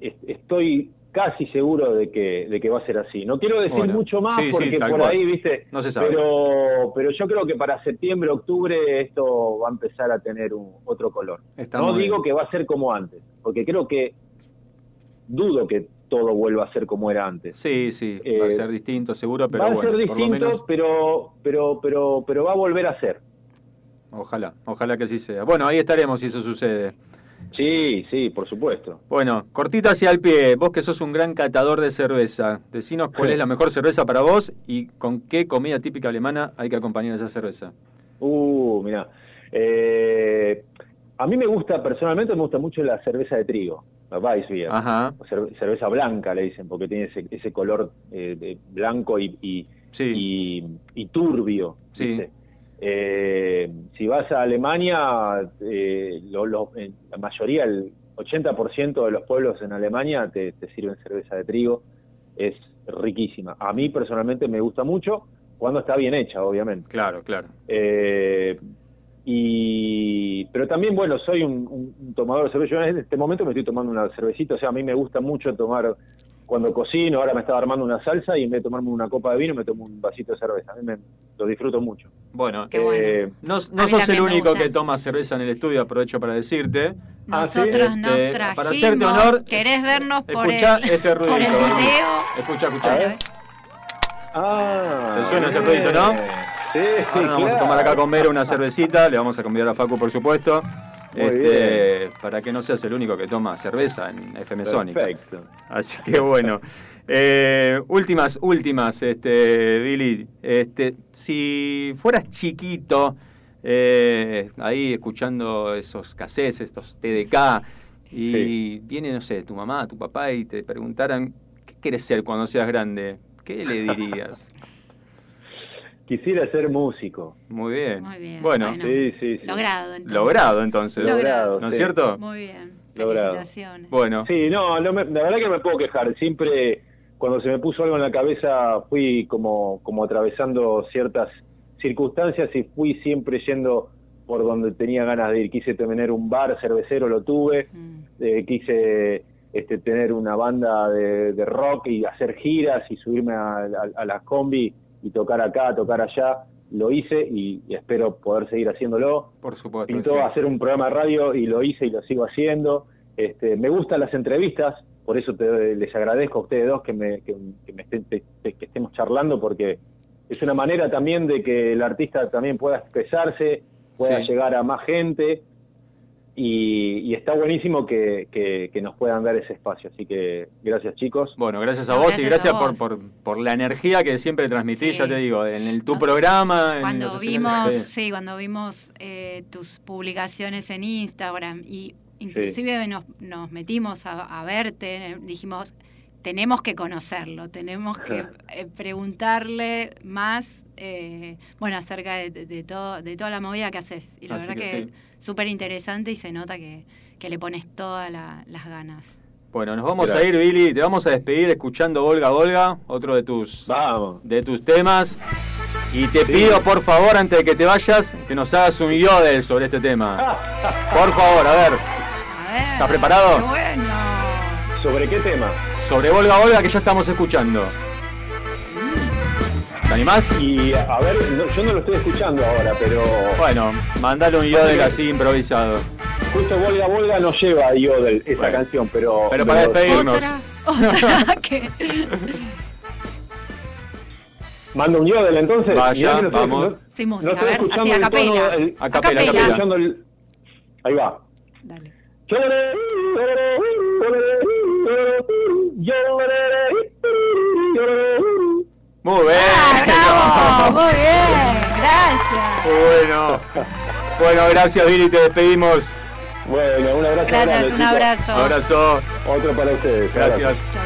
[SPEAKER 16] es- estoy casi seguro de que, de que va a ser así. No quiero decir
[SPEAKER 9] Bueno,
[SPEAKER 16] mucho más
[SPEAKER 9] sí,
[SPEAKER 16] porque por
[SPEAKER 9] cual.
[SPEAKER 16] ahí, viste,
[SPEAKER 9] No se sabe.
[SPEAKER 16] pero, pero yo creo que para septiembre, octubre esto va a empezar a tener un, otro color.
[SPEAKER 9] Está
[SPEAKER 16] no digo
[SPEAKER 9] bien.
[SPEAKER 16] que va a ser como antes, porque creo que dudo que todo vuelva a ser como era antes.
[SPEAKER 9] Sí, sí, va a
[SPEAKER 16] Eh,
[SPEAKER 9] ser distinto seguro, pero
[SPEAKER 16] va a
[SPEAKER 9] bueno,
[SPEAKER 16] ser
[SPEAKER 9] por lo
[SPEAKER 16] distinto,
[SPEAKER 9] menos,
[SPEAKER 16] pero, pero, pero, pero va a volver a ser.
[SPEAKER 9] ojalá, ojalá que así sea. Bueno, ahí estaremos si eso sucede.
[SPEAKER 16] Sí, sí, por supuesto.
[SPEAKER 9] Bueno, cortita hacia el pie, vos que sos un gran catador de cerveza, decinos cuál
[SPEAKER 16] Sí.
[SPEAKER 9] es la mejor cerveza para vos y con qué comida típica alemana hay que acompañar esa cerveza.
[SPEAKER 16] Uh, mira. Eh, a mí me gusta, personalmente me gusta mucho la cerveza de trigo, Weissbier.
[SPEAKER 9] Ajá.
[SPEAKER 16] Cerveza blanca le dicen, porque tiene ese, ese color eh, de blanco y, y, y, y turbio.
[SPEAKER 9] Sí.
[SPEAKER 16] ¿viste? Eh, si vas a Alemania, eh, lo- lo- en la mayoría, el 80% de los pueblos en Alemania te, te sirven cerveza de trigo. Es riquísima. A mí personalmente me gusta mucho cuando está bien hecha, obviamente.
[SPEAKER 9] Claro, claro.
[SPEAKER 16] Eh, y pero también bueno soy un, tomador de cerveza yo en este momento me estoy tomando una cervecita o sea a mí me gusta mucho tomar cuando cocino ahora me estaba armando una salsa y en vez de tomarme una copa de vino me tomo un vasito de cerveza a mí me, lo disfruto mucho
[SPEAKER 9] Bueno,
[SPEAKER 16] Qué bueno.
[SPEAKER 9] eh, no, no sos el único que toma cerveza en el estudio, aprovecho para decirte.
[SPEAKER 8] Nosotros nos
[SPEAKER 9] Este,
[SPEAKER 8] trajimos.
[SPEAKER 9] Para hacerte honor,
[SPEAKER 8] ¿Querés vernos por el,
[SPEAKER 9] escucha este ruido.
[SPEAKER 8] por el video?
[SPEAKER 9] Escucha, escucha.
[SPEAKER 16] Ah
[SPEAKER 9] ¿Te suena ese ruidito, no?
[SPEAKER 16] Sí,
[SPEAKER 9] Ahora nos vamos a tomar acá con Vero una cervecita, le vamos a convidar a Facu, por supuesto. Este, para que no seas el único que toma cerveza en FM Sónica.
[SPEAKER 16] Perfecto.
[SPEAKER 9] Así que bueno. Eh, últimas, últimas, este, Billy. Este, si fueras chiquito, eh, ahí escuchando esos cassettes, estos TDK, y viene, no sé, tu mamá, tu papá, y te preguntaran, ¿qué quieres ser cuando seas grande? ¿Qué le dirías?
[SPEAKER 16] quisiera ser músico
[SPEAKER 9] Muy bien.
[SPEAKER 8] Muy bien,
[SPEAKER 9] Bueno,
[SPEAKER 8] bueno.
[SPEAKER 16] sí sí sí
[SPEAKER 8] Logrado, entonces.
[SPEAKER 9] logrado entonces.
[SPEAKER 16] Logrado,
[SPEAKER 9] ¿No es
[SPEAKER 16] sí.
[SPEAKER 9] cierto?
[SPEAKER 8] Muy bien.
[SPEAKER 16] Logrado.
[SPEAKER 8] Felicitaciones.
[SPEAKER 9] Bueno.
[SPEAKER 16] Sí, no, no me- la verdad que no me puedo quejar. Siempre, cuando se me puso algo en la cabeza, fui como, como atravesando ciertas circunstancias y fui siempre yendo por donde tenía ganas de ir. Quise tener un bar cervecero, lo tuve. Eh, quise este, tener una banda de, de rock y hacer giras y subirme a, a, a las combi y tocar acá, tocar allá. Lo hice y, y espero poder seguir haciéndolo.
[SPEAKER 9] Por supuesto.
[SPEAKER 16] Pintó
[SPEAKER 9] sí.
[SPEAKER 16] hacer un programa de radio y lo hice y lo sigo haciendo. Este, me gustan las entrevistas, por eso te- les agradezco a ustedes dos que, me, que, que me estén- te- te- que estemos charlando, porque es una manera también de que el artista también pueda expresarse, pueda
[SPEAKER 9] Sí.
[SPEAKER 16] llegar a más gente y, y está buenísimo que, que- que nos puedan dar ese espacio. Así que gracias chicos.
[SPEAKER 9] Bueno, gracias a vos y
[SPEAKER 8] gracias
[SPEAKER 9] por, por, por la energía que siempre transmitís,
[SPEAKER 8] Sí.
[SPEAKER 9] ya te digo, en el, tu programa.
[SPEAKER 8] Cuando vimos, sí, cuando vimos eh, tus publicaciones en Instagram y inclusive nos, nos metimos a, a verte, dijimos, tenemos que conocerlo, tenemos que eh, preguntarle más, eh, bueno, acerca de, de- de todo, de toda la movida que haces. Y la
[SPEAKER 9] Así
[SPEAKER 8] verdad
[SPEAKER 9] que
[SPEAKER 8] que,
[SPEAKER 9] sí.
[SPEAKER 8] Súper interesante y se nota que, que le pones todas la- las ganas.
[SPEAKER 9] Bueno, nos vamos
[SPEAKER 16] Gracias.
[SPEAKER 9] a ir, Billy. Te vamos a despedir escuchando Volga Volga, otro de tus, de tus temas. Y te pido, por favor, antes de que te vayas, que nos hagas un yodel sobre este tema. Por favor, a ver. ¿Estás preparado?
[SPEAKER 8] ¡Qué bueno!
[SPEAKER 16] ¿Sobre qué tema?
[SPEAKER 9] Sobre Volga Volga que ya estamos escuchando. ¿Te animás?
[SPEAKER 16] Y a ver, no- yo no lo estoy escuchando ahora, pero...
[SPEAKER 9] Bueno, mandale un yodel así improvisado.
[SPEAKER 16] Justo Volga Volga no lleva a Yodel esa canción, pero...
[SPEAKER 9] Pero para despedirnos.
[SPEAKER 8] Otra que...
[SPEAKER 16] ¿Mando un Yodel entonces?
[SPEAKER 9] Vaya,
[SPEAKER 16] Mirá que no estoy-
[SPEAKER 9] vamos.
[SPEAKER 16] no-
[SPEAKER 8] Sí,
[SPEAKER 16] no
[SPEAKER 8] música,
[SPEAKER 16] estoy
[SPEAKER 8] a ver,
[SPEAKER 16] escuchando
[SPEAKER 8] así a
[SPEAKER 16] el tono,
[SPEAKER 8] capela.
[SPEAKER 16] el-
[SPEAKER 9] A capela,
[SPEAKER 16] estoy
[SPEAKER 9] a capela.
[SPEAKER 16] escuchando el- Ahí va.
[SPEAKER 9] Muy bien.
[SPEAKER 8] ¡Bravo! Muy bien, gracias.
[SPEAKER 9] Bueno. Bueno, gracias, Billy. Te despedimos.
[SPEAKER 16] Bueno, un abrazo
[SPEAKER 8] Gracias,
[SPEAKER 16] grande,
[SPEAKER 8] un abrazo.
[SPEAKER 9] Abrazo.
[SPEAKER 16] Otro para ustedes.
[SPEAKER 9] Gracias.
[SPEAKER 16] Abrazo.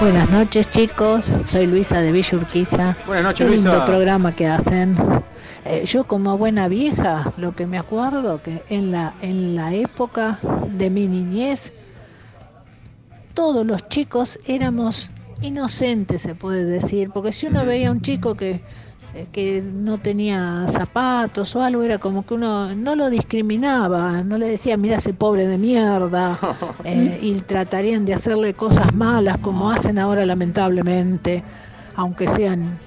[SPEAKER 17] Buenas noches chicos, soy Luisa de Villa Urquiza.
[SPEAKER 9] Buenas noches,
[SPEAKER 17] Qué lindo
[SPEAKER 9] Luisa.
[SPEAKER 17] programa que hacen. Eh, yo como buena vieja, lo que me acuerdo que en la en la época de mi niñez todos los chicos éramos inocentes, se puede decir, porque si uno veía a un chico que que no tenía zapatos o algo, era como que uno no lo discriminaba, no le decía, mira ese pobre de mierda, eh, y tratarían de hacerle cosas malas como hacen ahora lamentablemente, aunque sean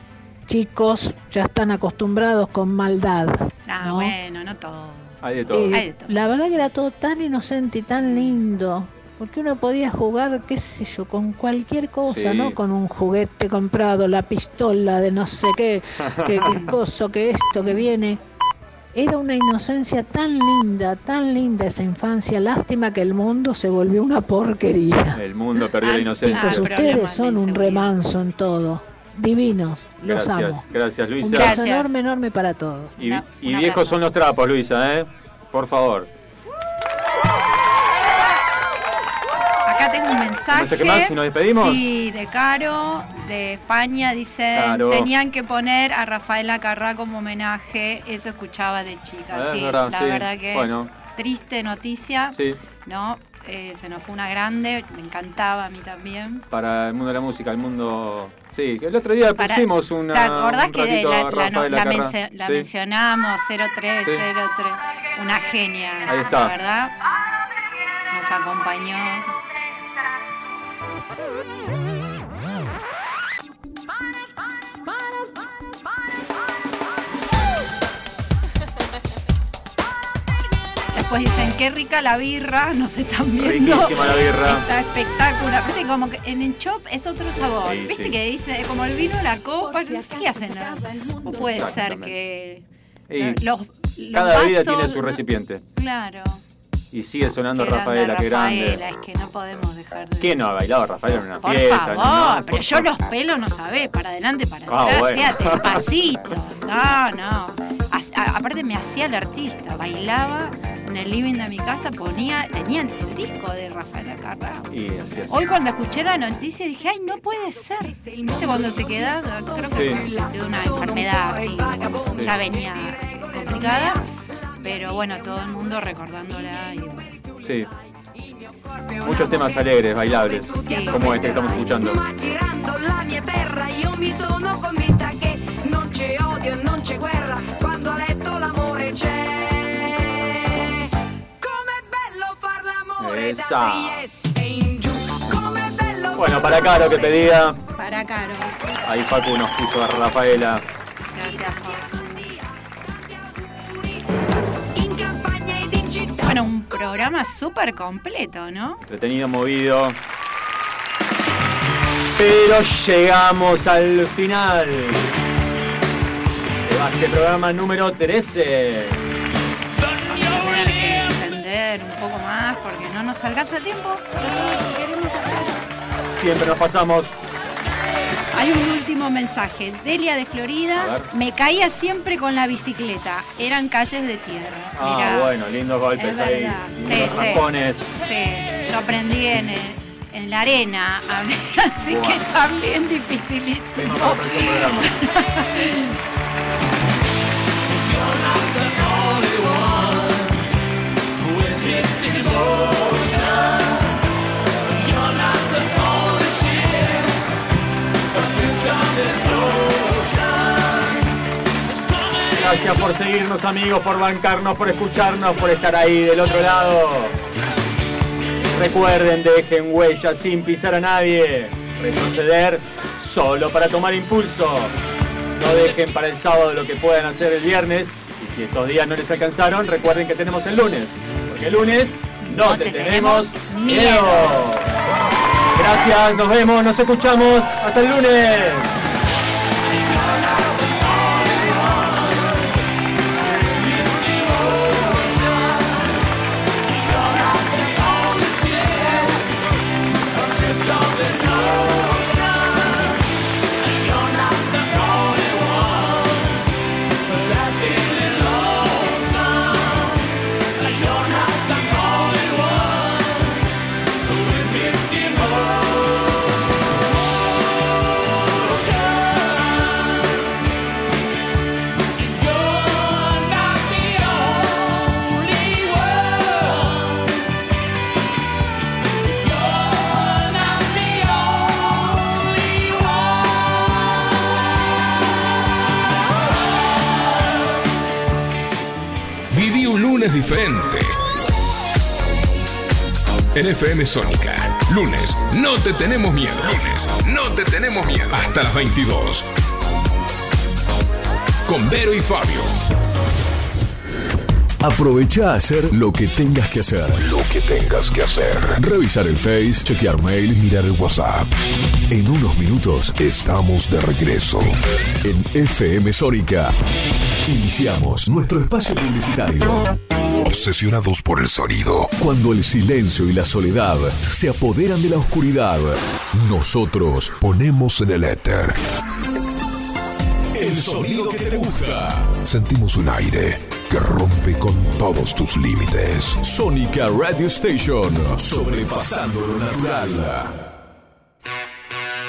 [SPEAKER 17] chicos, ya están acostumbrados con maldad.
[SPEAKER 8] Ah,
[SPEAKER 17] ¿no?
[SPEAKER 8] bueno, no todo.
[SPEAKER 9] Hay de todo.
[SPEAKER 17] Eh,
[SPEAKER 8] Hay de todo.
[SPEAKER 17] la verdad que era todo tan inocente y tan lindo. Porque uno podía jugar, qué sé yo, con cualquier cosa,
[SPEAKER 9] Sí.
[SPEAKER 17] ¿no? Con un juguete comprado, la pistola de no sé qué, que, que coso, que esto, que viene. Era una inocencia tan linda, tan linda esa infancia. Lástima que el mundo se volvió una porquería.
[SPEAKER 9] El mundo perdió la inocencia.
[SPEAKER 17] Chicos, ustedes son un remanso en todo. Divinos, los
[SPEAKER 9] Gracias,
[SPEAKER 17] amo.
[SPEAKER 9] gracias
[SPEAKER 17] Un
[SPEAKER 9] Luisa.
[SPEAKER 17] beso enorme, enorme para todos.
[SPEAKER 9] Y, y viejos son los trapos, Luisa, ¿eh? Por favor.
[SPEAKER 8] Acá tengo un mensaje.
[SPEAKER 9] mensaje más y nos despedimos?
[SPEAKER 8] Sí, de Caro, de España, dice,
[SPEAKER 9] Caro.
[SPEAKER 8] tenían que poner a Rafaela Carrá como homenaje, eso escuchaba de chica.
[SPEAKER 9] Ah,
[SPEAKER 8] sí,
[SPEAKER 9] verdad,
[SPEAKER 8] la
[SPEAKER 9] sí.
[SPEAKER 8] verdad que
[SPEAKER 9] Bueno.
[SPEAKER 8] triste noticia,
[SPEAKER 9] Sí,
[SPEAKER 8] ¿no? Eh, se nos fue una grande, me encantaba a mí también.
[SPEAKER 9] para el mundo de la música, el mundo... Sí, el otro día
[SPEAKER 8] Para-
[SPEAKER 9] pusimos una...
[SPEAKER 8] ¿Te acordás
[SPEAKER 9] un
[SPEAKER 8] que de la, la-
[SPEAKER 9] Rafaela
[SPEAKER 8] la mencio- la
[SPEAKER 9] Sí.
[SPEAKER 8] mencionamos 0303? Una genia,
[SPEAKER 9] Ahí está.
[SPEAKER 8] la verdad. Nos acompañó. Después dicen, qué rica la birra, no sé, están viendo.
[SPEAKER 9] Riquísima la birra.
[SPEAKER 8] Está espectacular. Viste, como que en el shop es otro sabor.
[SPEAKER 9] Sí,
[SPEAKER 8] Viste
[SPEAKER 9] sí.
[SPEAKER 8] que dice, como el vino de la copa, no sé qué hacen. O puede ser que
[SPEAKER 9] Y
[SPEAKER 8] los, los
[SPEAKER 9] cada vida
[SPEAKER 8] vasos-
[SPEAKER 9] tiene su recipiente.
[SPEAKER 8] Claro.
[SPEAKER 9] Y sigue sonando Rafaela, qué grande.
[SPEAKER 8] Rafaela, es que no podemos dejar de...
[SPEAKER 9] ¿Quién no ha bailado Rafaela en una
[SPEAKER 8] Por
[SPEAKER 9] fiesta?
[SPEAKER 8] favor,
[SPEAKER 9] No, no,
[SPEAKER 8] pero
[SPEAKER 9] por
[SPEAKER 8] yo los pelos no sabés, para adelante, para
[SPEAKER 9] Ah,
[SPEAKER 8] atrás,
[SPEAKER 9] bueno.
[SPEAKER 8] hacía despacito. No, no. A- aparte me hacía el artista, bailaba en el living de mi casa, ponía, tenía el, disco de Rafaela Carrá.
[SPEAKER 9] Y así es.
[SPEAKER 8] Hoy cuando escuché la noticia dije, ay, no puede ser. ¿Viste cuando te quedas? Creo que
[SPEAKER 9] Sí.
[SPEAKER 8] de una enfermedad así, ya venía complicada. Pero bueno, todo el mundo recordándola. Y,
[SPEAKER 9] Sí. Muchos temas alegres, bailables,
[SPEAKER 8] Sí.
[SPEAKER 9] como este que estamos escuchando. Esa. Bueno, para Caro que pedía,
[SPEAKER 8] Para Caro.
[SPEAKER 9] ahí Facu nos puso a Rafaela.
[SPEAKER 8] Bueno, un programa súper completo, ¿no?
[SPEAKER 9] Entretenido, movido. Pero llegamos al final. Se va este programa número 13.
[SPEAKER 8] Vamos a tener que extender un poco más porque no nos alcanza el tiempo. Pero queremos hacer.
[SPEAKER 9] Siempre nos pasamos.
[SPEAKER 8] Hay un último mensaje. Delia de Florida. Me caía siempre con la bicicleta. Eran calles de tierra.
[SPEAKER 9] Ah,
[SPEAKER 8] Mirá.
[SPEAKER 9] bueno, lindos golpes
[SPEAKER 8] Es
[SPEAKER 9] ahí.
[SPEAKER 8] Sí, sí. Sí, yo aprendí en, el- en la arena, así que también dificilísimo.
[SPEAKER 9] Tema para el próximo Gracias por seguirnos amigos, por bancarnos, por escucharnos, por estar ahí del otro lado. Recuerden, dejen huella sin pisar a nadie. Retroceder solo para tomar impulso. No dejen para el sábado lo que puedan hacer el viernes. Y si estos días no les alcanzaron, recuerden que tenemos el lunes. Porque el lunes no, te, tenemos miedo. Gracias, nos vemos, nos escuchamos. Hasta el lunes.
[SPEAKER 2] Diferente. En FM Sónica, lunes, no te tenemos miedo. Lunes, no te tenemos miedo. Hasta las 22. Con Vero y Fabio.
[SPEAKER 18] Aprovecha a hacer lo que tengas que hacer. Lo que tengas que hacer. Revisar el Face, chequear mail, mirar el WhatsApp. En unos minutos estamos de regreso. En FM Sónica. Iniciamos nuestro espacio publicitario. Obsesionados por el sonido. Cuando el silencio y la soledad se apoderan de la oscuridad, nosotros ponemos en el éter. El sonido que te gusta. Sentimos un aire que rompe con todos tus límites. Sónica Radio Station. Sobrepasando lo natural.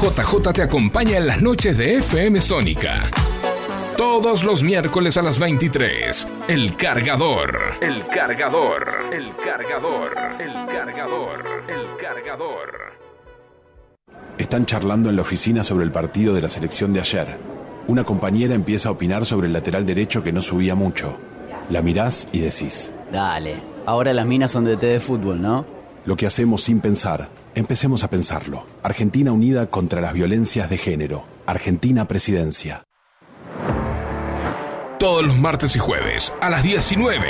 [SPEAKER 2] JJ te acompaña en las noches de FM Sónica. Todos los miércoles a las 23. El Cargador. El Cargador. El Cargador. El Cargador. El Cargador.
[SPEAKER 19] Están charlando en la oficina sobre el partido de la selección de ayer. Una compañera empieza a opinar sobre el lateral derecho que no subía mucho. La mirás y decís.
[SPEAKER 20] Dale, ahora las minas son de té de fútbol, ¿no?
[SPEAKER 19] Lo que hacemos sin pensar, empecemos a pensarlo. Argentina unida contra las violencias de género. Argentina presidencia.
[SPEAKER 2] Todos los martes y jueves a las 19.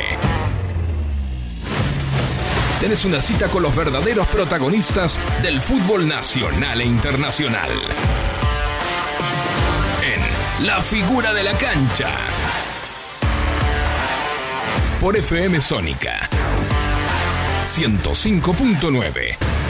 [SPEAKER 2] Tenés una cita con los verdaderos protagonistas del fútbol nacional e internacional. En La figura de la cancha. Por FM Sónica 105.9.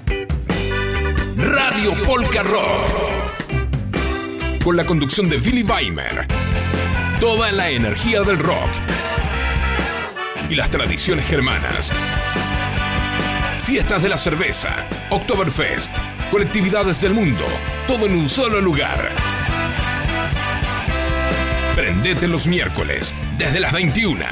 [SPEAKER 2] Radio Polka Rock. Con la conducción de Billy Weimer. Toda la energía del rock. Y las tradiciones germanas. Fiestas de la cerveza. Oktoberfest. Colectividades del mundo. Todo en un solo lugar. Prendete los miércoles. Desde las 21